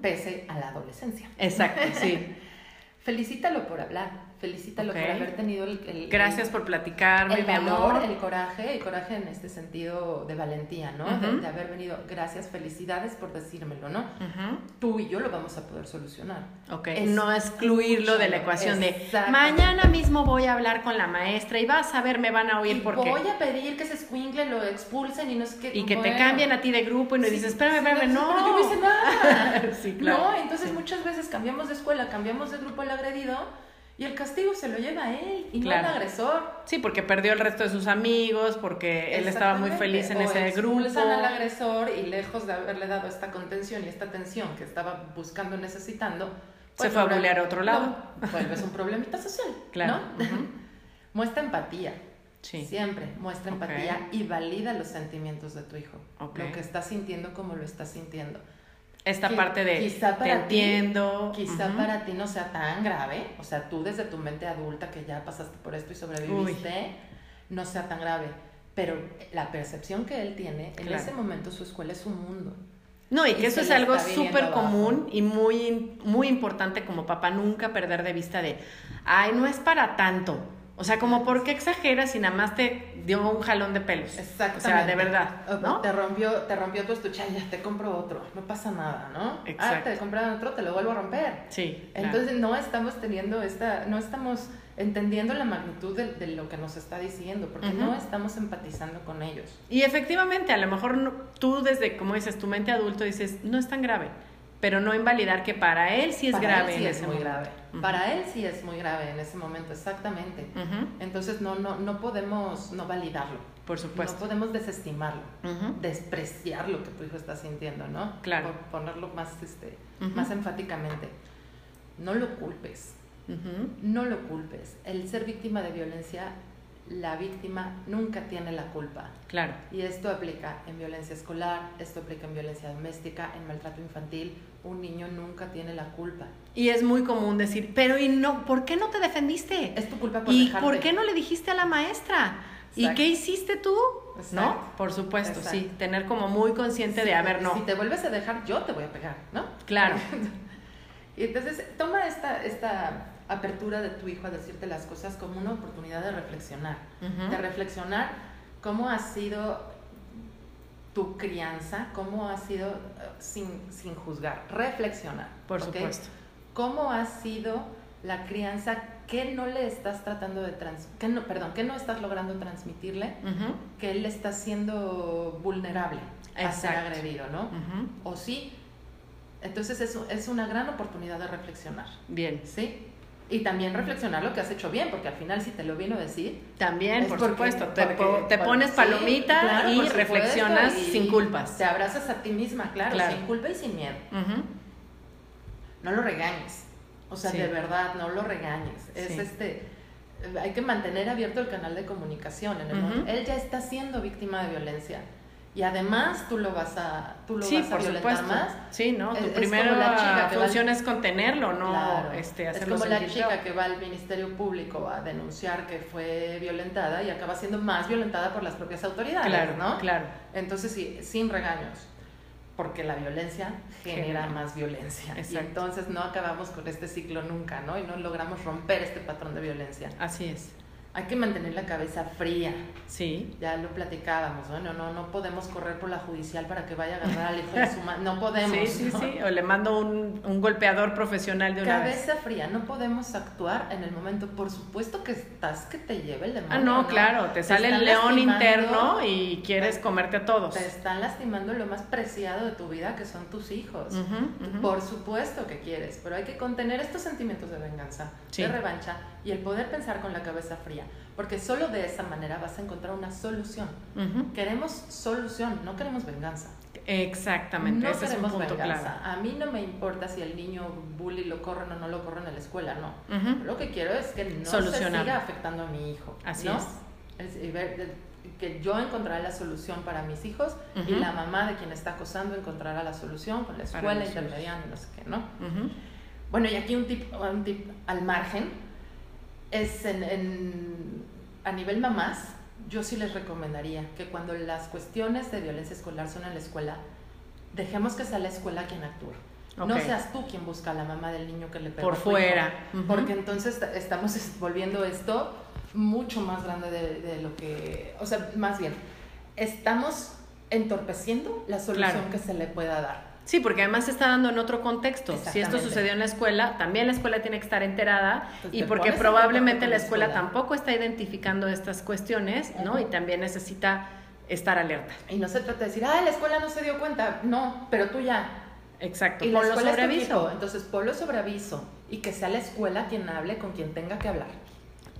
S2: pese a la adolescencia.
S1: Exacto, sí.
S2: Felicítalo por hablar, felicítalo
S1: Ok.
S2: por haber tenido el, el-
S1: Gracias por platicarme,
S2: el
S1: mi
S2: valor,
S1: amor.
S2: el coraje, el coraje en este sentido de valentía, ¿no?
S1: Ujú.
S2: de, de haber venido, gracias, felicidades por decírmelo, ¿no?
S1: Ujú.
S2: Tú y yo lo vamos a poder solucionar.
S1: Ok,
S2: Es-
S1: no excluirlo de la ecuación de mañana mismo voy a hablar con la maestra y vas a ver, me van a oír
S2: Y
S1: porque...
S2: voy a pedir que ese escuincle lo expulsen y no sé qué.
S1: Y que te
S2: bueno.
S1: cambien a ti de grupo y no
S2: Sí,
S1: dices, espérame, espérame,
S2: sí,
S1: no.
S2: pero yo no hice nada.
S1: Sí, claro.
S2: No, entonces
S1: Sí.
S2: muchas veces cambiamos de escuela, cambiamos de grupo al agredido y el castigo se lo lleva a él y no al agresor.
S1: Sí, porque perdió el resto de sus amigos, porque él estaba muy feliz en
S2: O
S1: ese grupo.
S2: al agresor y lejos de haberle dado esta contención y esta atención que estaba buscando necesitando,
S1: Se fue a bulear a otro lado.
S2: No, vuelves un problemita social.
S1: Claro.
S2: ¿no? Muestra empatía.
S1: Sí.
S2: Siempre muestra empatía y valida los sentimientos de tu hijo.
S1: Ok.
S2: Lo que está sintiendo como lo está sintiendo.
S1: Esta parte de
S2: quizá
S1: te
S2: para ti-
S1: entiendo.
S2: Quizá
S1: ujú.
S2: para ti no sea tan grave, o sea, tú desde tu mente adulta que ya pasaste por esto y sobreviviste, no sea tan grave. Pero la percepción que él tiene, en
S1: Claro.
S2: ese momento su escuela es un mundo.
S1: No, y
S2: y
S1: que eso
S2: se
S1: es algo súper común y muy, muy importante como papá, nunca perder de vista de, ay, no es para tanto. O sea, como, ¿por qué exageras y nada más te dio un jalón de pelos?
S2: Exactamente.
S1: O sea, de verdad, ¿no?
S2: Te rompió, te rompió tu estuche, "Ay, ya te compro otro, no pasa nada, ¿no? Ah,
S1: Exacto.
S2: te compraron otro, te lo vuelvo a romper.
S1: Sí. claro.
S2: Entonces no estamos teniendo esta, no estamos entendiendo la magnitud de, de lo que nos está diciendo, porque no estamos empatizando con ellos.
S1: Y efectivamente, a lo mejor no- tú desde, como dices, tu mente adulto dices, no es tan grave, pero no invalidar que para él sí es
S2: Para
S1: grave
S2: él sí
S1: en
S2: es
S1: ese
S2: muy
S1: momento.
S2: grave. Para él sí es muy grave en ese momento, exactamente. Entonces no, no, no podemos no validarlo,
S1: Por supuesto.
S2: no podemos desestimarlo, despreciar lo que tu hijo está sintiendo, ¿no?
S1: Claro.
S2: Por ponerlo más, este, más enfáticamente. No lo culpes, no lo culpes. El ser víctima de violencia, la víctima nunca tiene la culpa.
S1: Claro.
S2: Y esto aplica en violencia escolar, esto aplica en violencia doméstica, en maltrato infantil. Un niño nunca tiene la culpa.
S1: Y es muy común decir, pero ¿y no? ¿Por qué no te defendiste?
S2: Es tu culpa por
S1: ¿Y
S2: dejarte.
S1: por qué no le dijiste a la maestra? ¿Y qué hiciste tú?
S2: Exacto.
S1: ¿No? Por supuesto, sí. Tener como muy consciente de, a ver, no.
S2: Si te vuelves a dejar, yo te voy a pegar, ¿no?
S1: Claro.
S2: y entonces toma esta, esta apertura de tu hijo a decirte las cosas como una oportunidad de reflexionar. De reflexionar cómo ha sido tu crianza, cómo ha sido, eh, sin, sin juzgar, reflexionar.
S1: Por supuesto.
S2: ¿Cómo ha sido la crianza que no le estás tratando de trans, que no, perdón, que no estás logrando transmitirle, que él está siendo vulnerable a ser agredido, ¿no? O sí. Entonces es, es una gran oportunidad de reflexionar,
S1: Bien.
S2: ¿sí? Y también reflexionar lo que has hecho bien, porque al final si te lo vino a decir,
S1: También, por supuesto. Te,
S2: porque-
S1: pones
S2: sí,
S1: palomita
S2: claro,
S1: y reflexionas
S2: y
S1: sin culpas.
S2: Te abrazas a ti misma, claro,
S1: Claro.
S2: sin culpa y sin miedo. No lo regañes. O sea,
S1: Sí.
S2: de verdad, no lo regañes. Es este hay que mantener abierto el canal de comunicación. En el momento- Él ya está siendo víctima de violencia. Y además tú lo vas a, tú lo
S1: Sí,
S2: vas a
S1: por
S2: violentar
S1: supuesto.
S2: más.
S1: Sí, ¿no?
S2: Es-
S1: Tu
S2: es
S1: primera
S2: como la chica que va al-
S1: función es contenerlo, no
S2: Claro.
S1: este,
S2: es como la chica
S1: peor.
S2: que va al Ministerio Público a denunciar que fue violentada y acaba siendo más violentada por las propias autoridades,
S1: Claro,
S2: ¿no?
S1: claro.
S2: Entonces, sí, sin regaños, porque la violencia genera
S1: Genera.
S2: más violencia. Y
S1: Exacto.
S2: entonces no acabamos con este ciclo nunca, ¿no? Y no logramos romper este patrón de violencia.
S1: Así es.
S2: Hay que mantener la cabeza fría.
S1: Sí.
S2: Ya lo platicábamos, ¿no? No, no, no podemos correr por la judicial para que vaya a agarrar al hijo de su madre. No podemos.
S1: Sí, sí,
S2: ¿no?
S1: sí. O le mando un, un golpeador profesional de una vez.
S2: Cabeza fría, no podemos actuar en el momento. Por supuesto que estás que te lleve el demonio.
S1: Ah, no, claro. Te sale el león interno y quieres comerte a todos.
S2: Te están lastimando lo más preciado de tu vida, que son tus hijos.
S1: Ujú, ujú.
S2: Por supuesto que quieres, pero hay que contener estos sentimientos de venganza,
S1: Sí.
S2: de revancha y el poder pensar con la cabeza fría. porque solo de esa manera vas a encontrar una solución. Queremos solución, no queremos venganza.
S1: Exactamente,
S2: no
S1: ese es un
S2: queremos
S1: punto
S2: venganza.
S1: clave.
S2: A mí no me importa si el niño bully lo corren o no lo corren en la escuela, no. Lo que quiero es que no se siga afectando a mi hijo.
S1: Así
S2: ¿no?
S1: es.
S2: Es- y ver- que yo encontraré la solución para mis hijos y
S1: Ujú.
S2: la mamá de quien está acosando encontrará la solución con la escuela intermediaria y no sé qué, ¿no?
S1: Ujú.
S2: Bueno, y aquí un tip, un tip al margen es en, en- a nivel mamás, yo sí les recomendaría que cuando las cuestiones de violencia escolar son en la escuela, dejemos que sea la escuela quien actúe. No seas tú quien busca a la mamá del niño que le pegó
S1: Por fuera.
S2: porque entonces estamos es- volviendo esto mucho más grande de, de lo que, o sea, más bien, estamos entorpeciendo la solución
S1: Claro.
S2: que se le pueda dar.
S1: Sí, porque además se está dando en otro contexto. Si esto sucedió en la escuela, también la escuela tiene que estar enterada
S2: Pues
S1: y porque probablemente la
S2: la
S1: escuela
S2: escuela.
S1: tampoco está identificando estas cuestiones, ¿no? Y también necesita estar alerta.
S2: Y no se trata de decir, ah, la escuela no se dio cuenta. No, pero tú ya.
S1: Exacto.
S2: Y la
S1: Ponlo
S2: escuela
S1: sobre aviso.
S2: Entonces, ponlo sobre aviso. Y que sea la escuela quien hable con quien tenga que hablar.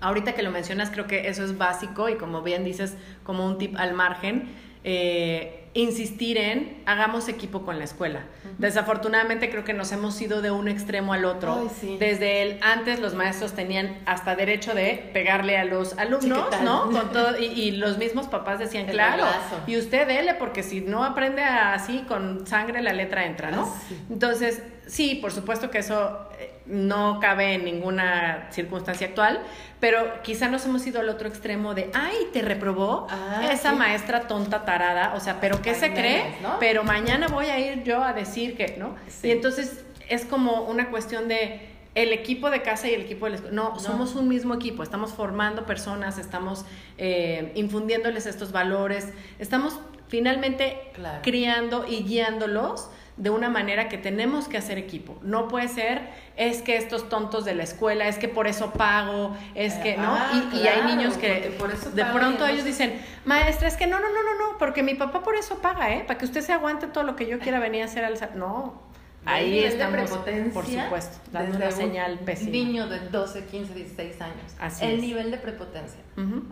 S1: Ahorita que lo mencionas, creo que eso es básico y como bien dices, como un tip al margen, eh, insistir en hagamos equipo con la escuela. Desafortunadamente creo que nos hemos ido de un extremo al otro.
S2: Ay, sí.
S1: Desde el antes los maestros tenían hasta derecho de pegarle a los alumnos. ¿no? Con todo, y, y los mismos papás decían,
S2: El
S1: claro,
S2: reglazo.
S1: y usted dele, porque si no aprende así con sangre la letra entra, ¿no?
S2: Ah, sí.
S1: Entonces, sí, por supuesto que eso eh, no cabe en ninguna circunstancia actual, pero quizá nos hemos ido al otro extremo de, ay, te reprobó
S2: Ah,
S1: esa
S2: sí.
S1: maestra tonta tarada, o sea, pero ¿qué se cree? Pero mañana voy a ir yo a decir que, ¿no?
S2: Sí.
S1: Y entonces es como una cuestión de el equipo de casa y el equipo de la escuela. No,
S2: No.
S1: somos un mismo equipo, estamos formando personas, estamos eh, infundiéndoles estos valores, estamos finalmente
S2: Claro.
S1: criando y guiándolos de una manera que tenemos que hacer equipo. No puede ser, es que estos tontos de la escuela, es que por eso pago, es que, ¿no?
S2: Ah,
S1: y, y hay niños que
S2: por eso
S1: de pronto ellos dicen, maestra, es que no, no, no, no, no, porque mi papá por eso paga, ¿eh? Para que usted se aguante todo lo que yo quiera venir a hacer al... sa-". No, ahí estamos,
S2: prepotencia
S1: por supuesto, dando una
S2: un
S1: señal pésima.
S2: niño de 12, 15, 16 años.
S1: Así
S2: el
S1: es.
S2: nivel de prepotencia.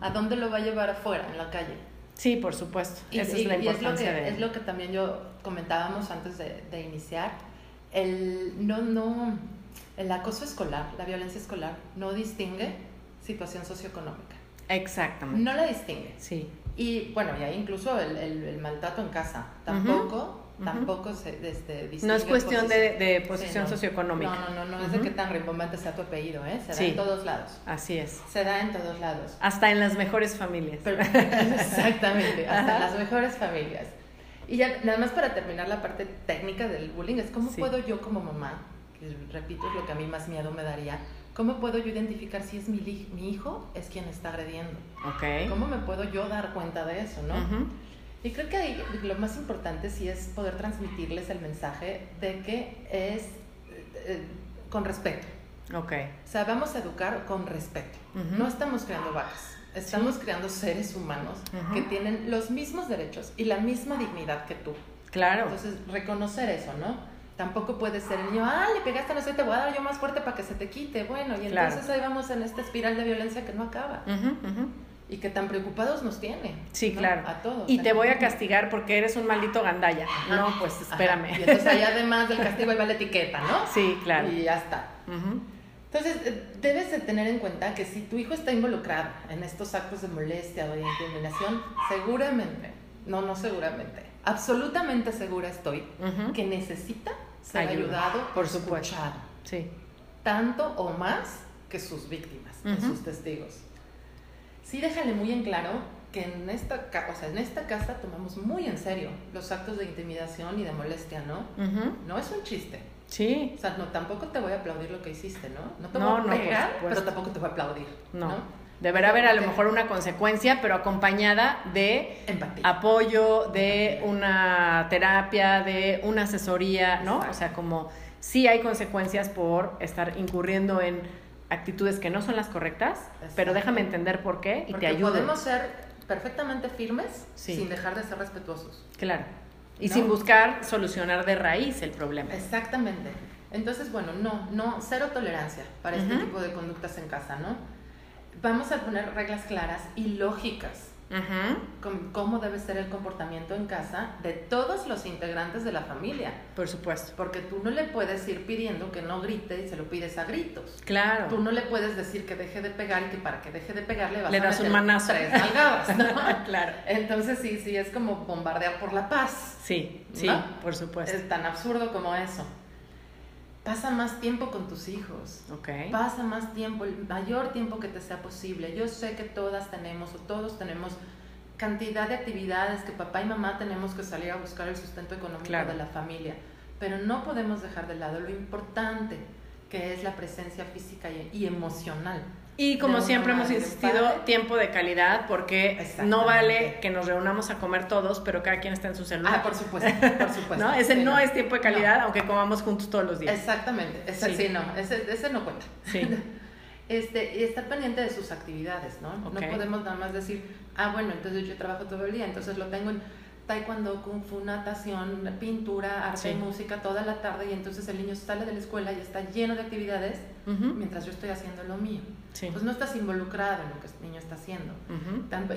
S2: ¿A dónde lo va a llevar afuera, en la calle?
S1: Sí, por supuesto.
S2: Y,
S1: Esa
S2: y-
S1: es la
S2: y es lo
S1: importancia
S2: que
S1: de...
S2: es lo que también yo comentábamos antes de, de iniciar. El no no el acoso escolar, la violencia escolar no distingue situación socioeconómica.
S1: Exactamente.
S2: No la distingue.
S1: Sí.
S2: Y bueno, y ahí incluso el, el- el maltrato en casa tampoco Tampoco se este,
S1: No es cuestión de,
S2: posición-
S1: de posición
S2: no.
S1: socioeconómica.
S2: No, no, no, no es de qué tan rimbombante sea tu apellido, ¿eh? Se da
S1: Sí.
S2: en todos lados.
S1: Así es.
S2: Se da en todos lados.
S1: Hasta en las mejores familias.
S2: Pero- exactamente, hasta
S1: Ajá.
S2: las mejores familias. Y ya, nada más para terminar la parte técnica del bullying, es cómo
S1: Sí.
S2: puedo yo como mamá, que repito es lo que a mí más miedo me daría, cómo puedo yo identificar si es mi, mi hijo es quien está agrediendo.
S1: ok.
S2: ¿Cómo me puedo yo dar cuenta de eso, no?
S1: Ujú.
S2: Y creo que ahí lo más importante sí es poder transmitirles el mensaje de que es eh, eh, con respeto.
S1: Ok.
S2: O sea, vamos a educar con respeto. No estamos creando vacas, estamos creando seres humanos que tienen los mismos derechos y la misma dignidad que tú.
S1: Claro.
S2: Entonces, reconocer eso, ¿no? Tampoco puede ser el niño, ah, le pegaste, no sé, te voy a dar yo más fuerte para que se te quite. Bueno, y
S1: Claro.
S2: entonces ahí vamos en esta espiral de violencia que no acaba
S1: Ujú, ujú.
S2: Y que tan preocupados nos tiene.
S1: Sí,
S2: ¿no?
S1: claro.
S2: A todos.
S1: Y te voy a
S2: castigar
S1: porque eres un maldito gandalla. No, pues espérame.
S2: Y entonces ahí además del castigo ahí va la etiqueta, ¿no?
S1: Sí, claro.
S2: Y ya está.
S1: Ujú.
S2: Entonces, eh, debes de tener en cuenta que si tu hijo está involucrado en estos actos de molestia o de intimidación, seguramente, no, no seguramente, absolutamente segura estoy
S1: Ujú.
S2: que necesita ser
S1: Ayuda,
S2: ayudado,
S1: por
S2: escuchado,
S1: Sí.
S2: tanto o más que sus víctimas, que
S1: Ujú.
S2: sus testigos. Sí, déjale muy en claro que en esta, o sea, en esta casa tomamos muy en serio los actos de intimidación y de molestia, ¿no? No es un chiste.
S1: Sí.
S2: O sea, no, tampoco te voy a aplaudir lo que hiciste, ¿no? No te
S1: No,
S2: voy a
S1: no,
S2: pegar, pero tampoco te voy a aplaudir.
S1: No.
S2: ¿no?
S1: Deberá haber a lo mejor una consecuencia, pero acompañada de
S2: Empatía.
S1: apoyo, de una terapia, de una asesoría, ¿no?
S2: Exacto.
S1: O sea, como sí hay consecuencias por estar incurriendo en actitudes que no son las correctas, pero déjame entender por qué y
S2: Porque
S1: te ayudo.
S2: podemos ser perfectamente firmes
S1: Sí.
S2: sin dejar de ser respetuosos.
S1: Claro. Y
S2: ¿No?
S1: sin buscar solucionar de raíz el problema.
S2: Exactamente. Entonces, bueno, no, no, cero tolerancia para este tipo de conductas en casa, ¿no? vamos a poner reglas claras y lógicas.
S1: Ajá.
S2: cómo debe ser el comportamiento en casa de todos los integrantes de la familia.
S1: Por supuesto.
S2: Porque tú no le puedes ir pidiendo que no grite y se lo pides a gritos.
S1: Claro.
S2: Tú no le puedes decir que deje de pegar y que para que deje de pegar le vas
S1: Le
S2: a
S1: das un manazo.
S2: tres nalgadas, ¿no?
S1: claro.
S2: Entonces sí, sí, es como bombardear por la paz.
S1: Sí, sí,
S2: ¿No?
S1: por supuesto.
S2: Es tan absurdo como eso. Pasa más tiempo con tus hijos.
S1: Ok.
S2: Pasa más tiempo, el mayor tiempo que te sea posible. Yo sé que todas tenemos o todos tenemos cantidad de actividades que papá y mamá tenemos que salir a buscar el sustento económico
S1: Claro.
S2: de la familia, pero no podemos dejar de lado lo importante que es la presencia física y, y emocional.
S1: Y como siempre hemos insistido,
S2: padre.
S1: tiempo de calidad, porque no vale que nos reunamos a comer todos, pero cada quien está en su celular.
S2: Ah, por supuesto, por supuesto.
S1: ¿No? Ese no, es tiempo de calidad,
S2: No.
S1: aunque comamos juntos todos los días.
S2: Exactamente, ese,
S1: Sí.
S2: sí. no, ese, ese no cuenta.
S1: Sí.
S2: Este, y estar pendiente de sus actividades, ¿no? No podemos nada más decir, ah, bueno, entonces yo trabajo todo el día, entonces lo tengo en taekwondo, kung fu, natación, pintura, arte,
S1: Sí.
S2: música toda la tarde y entonces el niño sale de la escuela y está lleno de actividades mientras yo estoy haciendo lo mío.
S1: Sí.
S2: Pues no estás involucrado en lo que el niño está haciendo.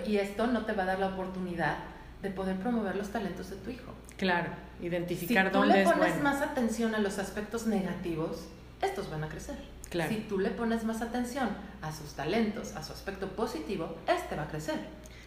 S2: Y esto no te va a dar la oportunidad de poder promover los talentos de tu hijo.
S1: Claro, identificar
S2: si tú
S1: dónde
S2: le
S1: es
S2: pones
S1: bueno.
S2: más atención a los aspectos negativos, estos van a crecer.
S1: Claro.
S2: Si tú le pones más atención a sus talentos, a su aspecto positivo, este va a crecer.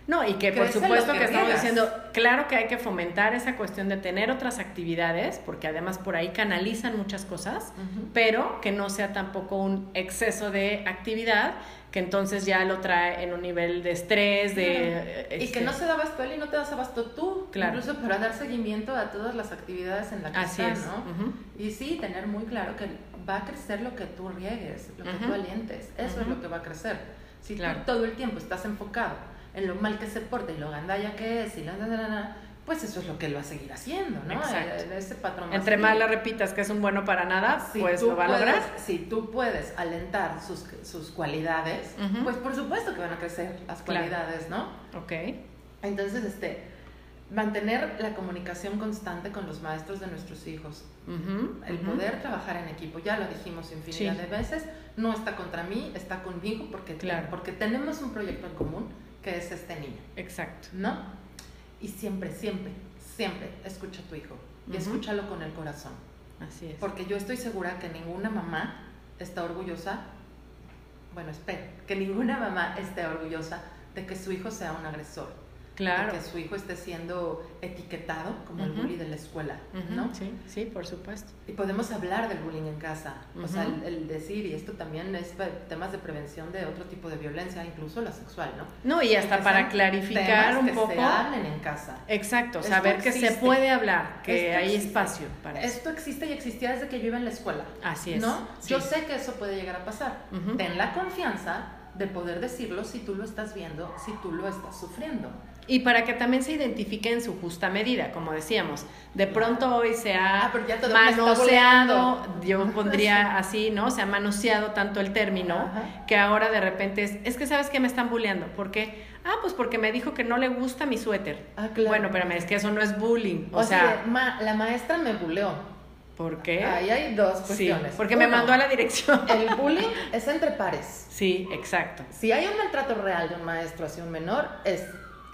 S1: No, y que por supuesto que,
S2: que
S1: estamos diciendo, claro que hay que fomentar esa cuestión de tener otras actividades, porque además por ahí canalizan muchas cosas, pero que no sea tampoco un exceso de actividad, que entonces ya lo trae en un nivel de estrés, de...
S2: Y
S1: este,
S2: que no se da abasto él y no te das abasto tú.
S1: Claro.
S2: Incluso para dar seguimiento a todas las actividades en las que
S1: Así
S2: están,
S1: es.
S2: ¿no? Y sí, tener muy claro que va a crecer lo que tú riegues, lo que
S1: Ujú.
S2: tú alientes. Eso es lo que va a crecer. Si
S1: Claro.
S2: tú todo el tiempo estás enfocado en lo mal que se porta y lo gandalla que es y la, la, la, la, pues eso es lo que él va a seguir haciendo, ¿no?
S1: Exacto.
S2: Eh, Ese patrón.
S1: Entre más le repitas que es un bueno para nada,
S2: Si
S1: pues lo va a lograr.
S2: Si tú puedes alentar sus, sus cualidades,
S1: Ujú.
S2: pues por supuesto que van a crecer las
S1: Claro.
S2: cualidades, ¿no?
S1: Ok.
S2: Entonces, este, mantener la comunicación constante con los maestros de nuestros hijos,
S1: Ujú,
S2: el
S1: ujú.
S2: poder trabajar en equipo, ya lo dijimos infinidad
S1: Sí.
S2: de veces, no está contra mí, está conmigo porque,
S1: Claro.
S2: porque tenemos un proyecto en común que es este niño,
S1: Exacto.
S2: ¿no? Y siempre, siempre, siempre escucha a tu hijo y escúchalo con el corazón,
S1: Así es.
S2: porque yo estoy segura que ninguna mamá está orgullosa, bueno, espero, que ninguna mamá esté orgullosa de que su hijo sea un agresor
S1: Claro.
S2: de que su hijo esté siendo etiquetado como el
S1: Ujú.
S2: bully de la escuela, ¿no?
S1: Sí, sí, por supuesto.
S2: Y podemos hablar del bullying en casa, o sea, el, el decir, y esto también es temas de prevención de otro tipo de violencia, incluso la sexual, ¿no?
S1: No, y hasta para clarificar un
S2: que
S1: poco.
S2: se hablen en casa.
S1: Exacto,
S2: Esto
S1: saber que se puede hablar, que
S2: Esto
S1: hay
S2: existe.
S1: espacio para eso.
S2: Esto existe y existía desde que yo iba en la escuela.
S1: Así es.
S2: ¿No?
S1: sí.
S2: Yo sé que eso puede llegar a pasar. Ten la confianza de poder decirlo si tú lo estás viendo, si tú lo estás sufriendo.
S1: Y para que también se identifique en su justa medida, como decíamos. De pronto hoy se ha
S2: Ah, pero
S1: manoseado, yo pondría así, ¿no? Se ha manoseado tanto el término
S2: Ajá.
S1: que ahora de repente es, es que sabes que me están bulleando. ¿Por qué? Ah, pues porque me dijo que no le gusta mi suéter.
S2: Ah, claro.
S1: Bueno, espérame, es que eso no es bullying. O,
S2: O,
S1: sea,
S2: sea, ma- la maestra me buleó.
S1: ¿por qué?
S2: Ahí hay dos
S1: sí,
S2: cuestiones.
S1: porque me mandó a la dirección.
S2: El bullying es entre pares.
S1: Sí, exacto.
S2: Si hay un maltrato real de un maestro hacia un menor, es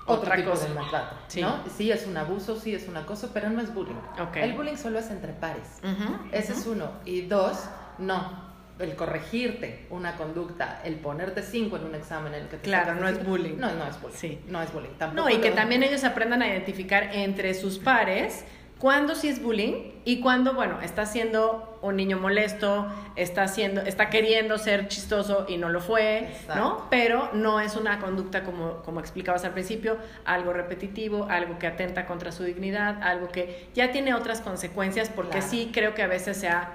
S2: otro
S1: Otra
S2: tipo
S1: cosa.
S2: de maltrato.
S1: Sí.
S2: ¿no? Sí es un abuso, sí es un acoso, pero no es bullying.
S1: Ok.
S2: El bullying solo es entre pares. Ese es uno. Y dos, no. El corregirte una conducta, el ponerte cinco en un examen en el que te
S1: Claro, no es bullying.
S2: No, no es bullying.
S1: Sí.
S2: No es bullying. Tampoco
S1: No, y que también ellos aprendan a identificar entre sus pares cuándo sí es bullying y cuándo, bueno, está siendo un niño molesto, está haciendo, está queriendo ser chistoso y no lo fue,
S2: Exacto.
S1: ¿no? Pero no es una conducta como, como explicabas al principio, algo repetitivo, algo que atenta contra su dignidad, algo que ya tiene otras consecuencias, porque
S2: Claro.
S1: sí creo que a veces se ha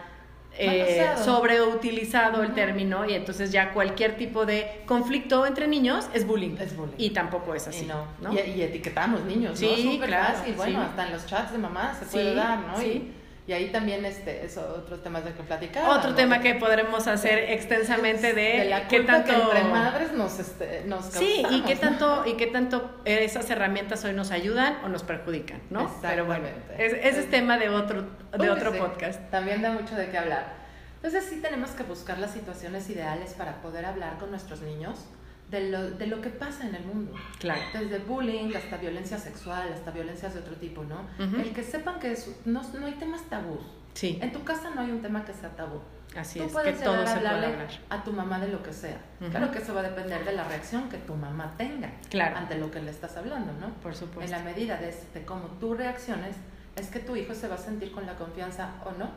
S1: eh, sobreutilizado el término y entonces ya cualquier tipo de conflicto entre niños es bullying.
S2: Es bullying.
S1: Y tampoco es así.
S2: Y, no.
S1: ¿no?
S2: Y, y etiquetamos niños, ¿no?
S1: Sí,
S2: Súper
S1: claro,
S2: fácil. Bueno,
S1: sí.
S2: hasta en los chats de mamá se
S1: Sí,
S2: puede dar, ¿no?
S1: sí.
S2: Y, y ahí también este, es otros temas de que platicar.
S1: Otro
S2: ¿no?
S1: tema que podremos hacer extensamente de,
S2: de la
S1: qué tanto
S2: que entre madres nos, este, nos
S1: Sí, y qué
S2: ¿no?
S1: tanto y qué tanto esas herramientas hoy nos ayudan o nos perjudican, ¿no? Pero bueno, es- ese es tema de otro de
S2: Uy,
S1: otro
S2: sí,
S1: podcast.
S2: También da mucho de qué hablar. Entonces sí tenemos que buscar las situaciones ideales para poder hablar con nuestros niños de lo, de lo que pasa en el mundo.
S1: Claro.
S2: Desde bullying hasta violencia sexual, hasta violencias de otro tipo, ¿no? El que sepan que no, no hay temas tabús.
S1: Sí.
S2: En tu casa no hay un tema que sea tabú.
S1: Así
S2: Tú
S1: es,
S2: puedes
S1: que todo
S2: a
S1: se puede hablar.
S2: a tu mamá de lo que sea.
S1: Ujú.
S2: Claro que eso va a depender de la reacción que tu mamá tenga
S1: Claro.
S2: ante lo que le estás hablando, ¿no?
S1: Por
S2: En
S1: supuesto.
S2: la medida de, de cómo tú reacciones, es que tu hijo se va a sentir con la confianza o no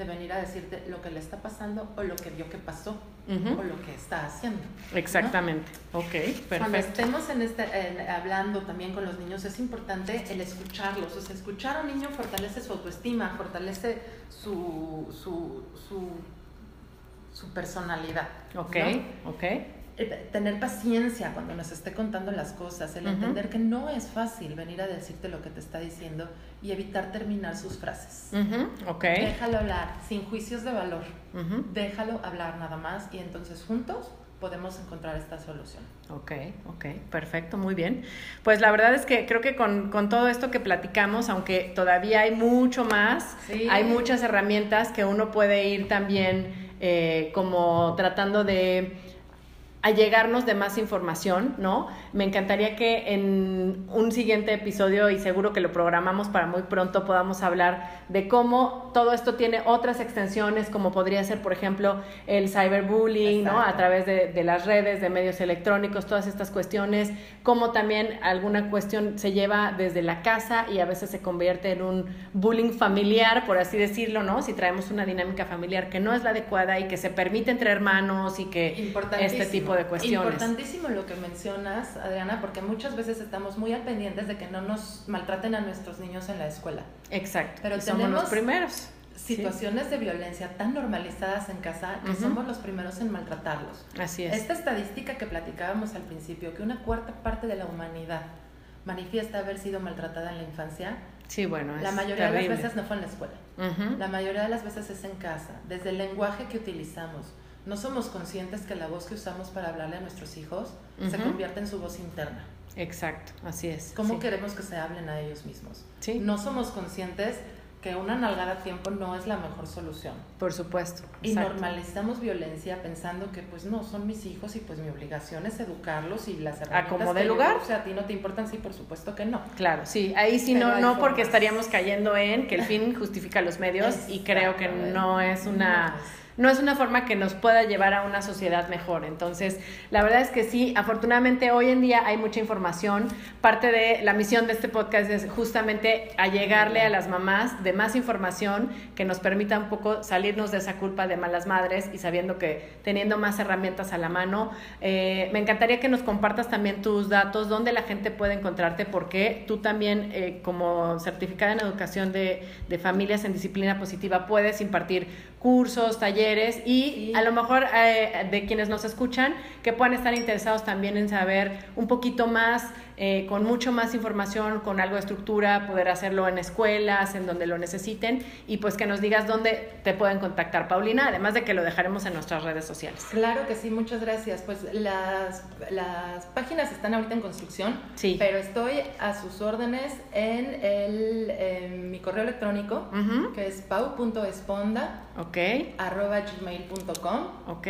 S2: de venir a decirte lo que le está pasando o lo que vio que pasó o lo que está haciendo. ¿no?
S1: Exactamente. Ok,
S2: Cuando
S1: perfecto.
S2: estemos en este, hablando también con los niños, es importante el escucharlos. O sea, escuchar a un niño fortalece su autoestima, fortalece su, su, su, su personalidad.
S1: Ok,
S2: ¿no?
S1: ok.
S2: Eh, Tener paciencia cuando nos esté contando las cosas, el entender que no es fácil venir a decirte lo que te está diciendo y evitar terminar sus frases.
S1: Ujú, Ok.
S2: Déjalo hablar, sin juicios de valor. Déjalo hablar nada más y entonces juntos podemos encontrar esta solución.
S1: Ok, ok, perfecto, muy bien. Pues la verdad es que creo que con, con todo esto que platicamos, aunque todavía hay mucho más,
S2: Sí.
S1: hay muchas herramientas que uno puede ir también eh, como tratando de allegarnos de más información, ¿no? Me encantaría que en un siguiente episodio, y seguro que lo programamos para muy pronto, podamos hablar de cómo todo esto tiene otras extensiones, como podría ser, por ejemplo, el cyberbullying, ¿no? A través de, de las redes, de medios electrónicos, todas estas cuestiones, cómo también alguna cuestión se lleva desde la casa y a veces se convierte en un bullying familiar, por así decirlo, ¿no? Si traemos una dinámica familiar que no es la adecuada y que se permite entre hermanos y que este tipo de cuestiones.
S2: Importantísimo lo que mencionas, Adriana, porque muchas veces estamos muy al pendientes de que no nos maltraten a nuestros niños en la escuela.
S1: Exacto.
S2: Pero
S1: y somos
S2: tenemos
S1: los primeros. Sí.
S2: Situaciones de violencia tan normalizadas en casa que
S1: Ujú.
S2: somos los primeros en maltratarlos.
S1: Así es.
S2: Esta estadística que platicábamos al principio, que una cuarta parte de la humanidad manifiesta haber sido maltratada en la infancia,
S1: Sí, bueno, es
S2: la mayoría de
S1: terrible.
S2: las veces no fue en la escuela.
S1: Ujú.
S2: La mayoría de las veces es en casa, desde el lenguaje que utilizamos. No somos conscientes que la voz que usamos para hablarle a nuestros hijos se convierte en su voz interna.
S1: Exacto, así es.
S2: ¿Cómo
S1: sí.
S2: queremos que se hablen a ellos mismos?
S1: Sí.
S2: No somos conscientes que una nalgada a tiempo no es la mejor solución.
S1: Por supuesto.
S2: Y
S1: exacto.
S2: normalizamos violencia pensando que pues no, son mis hijos y pues mi obligación es educarlos y las
S1: A
S2: herramientas
S1: como de
S2: yo
S1: lugar.
S2: use a ti no te importan, sí, por supuesto que no.
S1: Claro, sí, ahí sí
S2: Pero
S1: no, no porque estaríamos cayendo en que el fin justifica los medios y creo que no es una no es una forma que nos pueda llevar a una sociedad mejor. Entonces, la verdad es que sí, afortunadamente hoy en día hay mucha información. Parte de la misión de este podcast es justamente allegarle a las mamás de más información que nos permita un poco salirnos de esa culpa de malas madres y sabiendo que teniendo más herramientas a la mano, eh, me encantaría que nos compartas también tus datos, dónde la gente puede encontrarte, porque tú también eh, como certificada en educación de familias en disciplina positiva puedes impartir cursos, talleres y
S2: Sí.
S1: a lo mejor eh, de quienes nos escuchan que puedan estar interesados también en saber un poquito más, eh, con mucho más información, con algo de estructura, poder hacerlo en escuelas, en donde lo necesiten y pues que nos digas dónde te pueden contactar, Paulina, además de que lo dejaremos en nuestras redes sociales.
S2: Claro que sí, muchas gracias. Pues las, las páginas están ahorita en construcción,
S1: Sí.
S2: pero estoy a sus órdenes en, el, en mi correo electrónico, que es pau.esponda
S1: Ok,
S2: arroba gmail.com
S1: ok.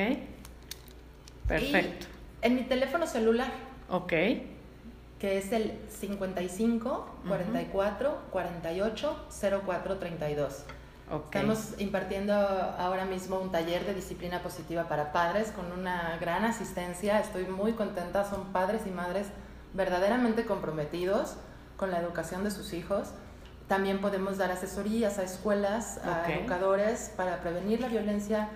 S1: Perfecto.
S2: Y en mi teléfono celular,
S1: Ok,
S2: que es el 55 44 48 04 32.
S1: ok.
S2: Estamos impartiendo ahora mismo un taller de disciplina positiva para padres con una gran asistencia. Estoy muy contenta. Son padres y madres verdaderamente comprometidos con la educación de sus hijos. También podemos dar asesorías a escuelas, a educadores para prevenir la violencia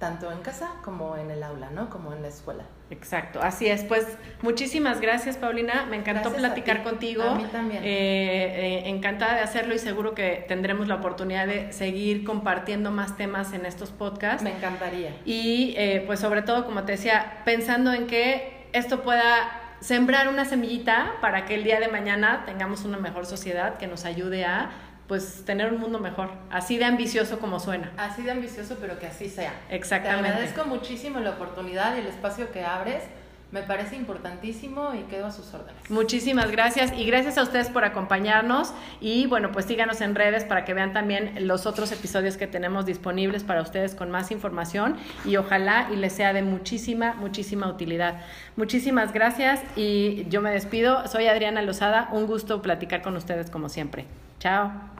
S2: tanto en casa como en el aula, ¿no? Como en la escuela.
S1: Exacto, así es. Pues muchísimas gracias, Paulina. Me encantó
S2: Gracias
S1: platicar
S2: ti.
S1: contigo.
S2: A mí también.
S1: Eh, eh, encantada de hacerlo y seguro que tendremos la oportunidad de seguir compartiendo más temas en estos podcasts.
S2: Me encantaría.
S1: Y eh, pues sobre todo, como te decía, pensando en que esto pueda sembrar una semillita para que el día de mañana tengamos una mejor sociedad que nos ayude a pues tener un mundo mejor, así de ambicioso como suena.
S2: Así de ambicioso, pero que así sea.
S1: Exactamente.
S2: Te agradezco muchísimo la oportunidad y el espacio que abres Me parece importantísimo y quedo a sus órdenes.
S1: Muchísimas gracias y gracias a ustedes por acompañarnos y bueno, pues síganos en redes para que vean también los otros episodios que tenemos disponibles para ustedes con más información y ojalá y les sea de muchísima, muchísima utilidad. Muchísimas gracias y yo me despido. Soy Adriana Lozada, un gusto platicar con ustedes como siempre. Chao.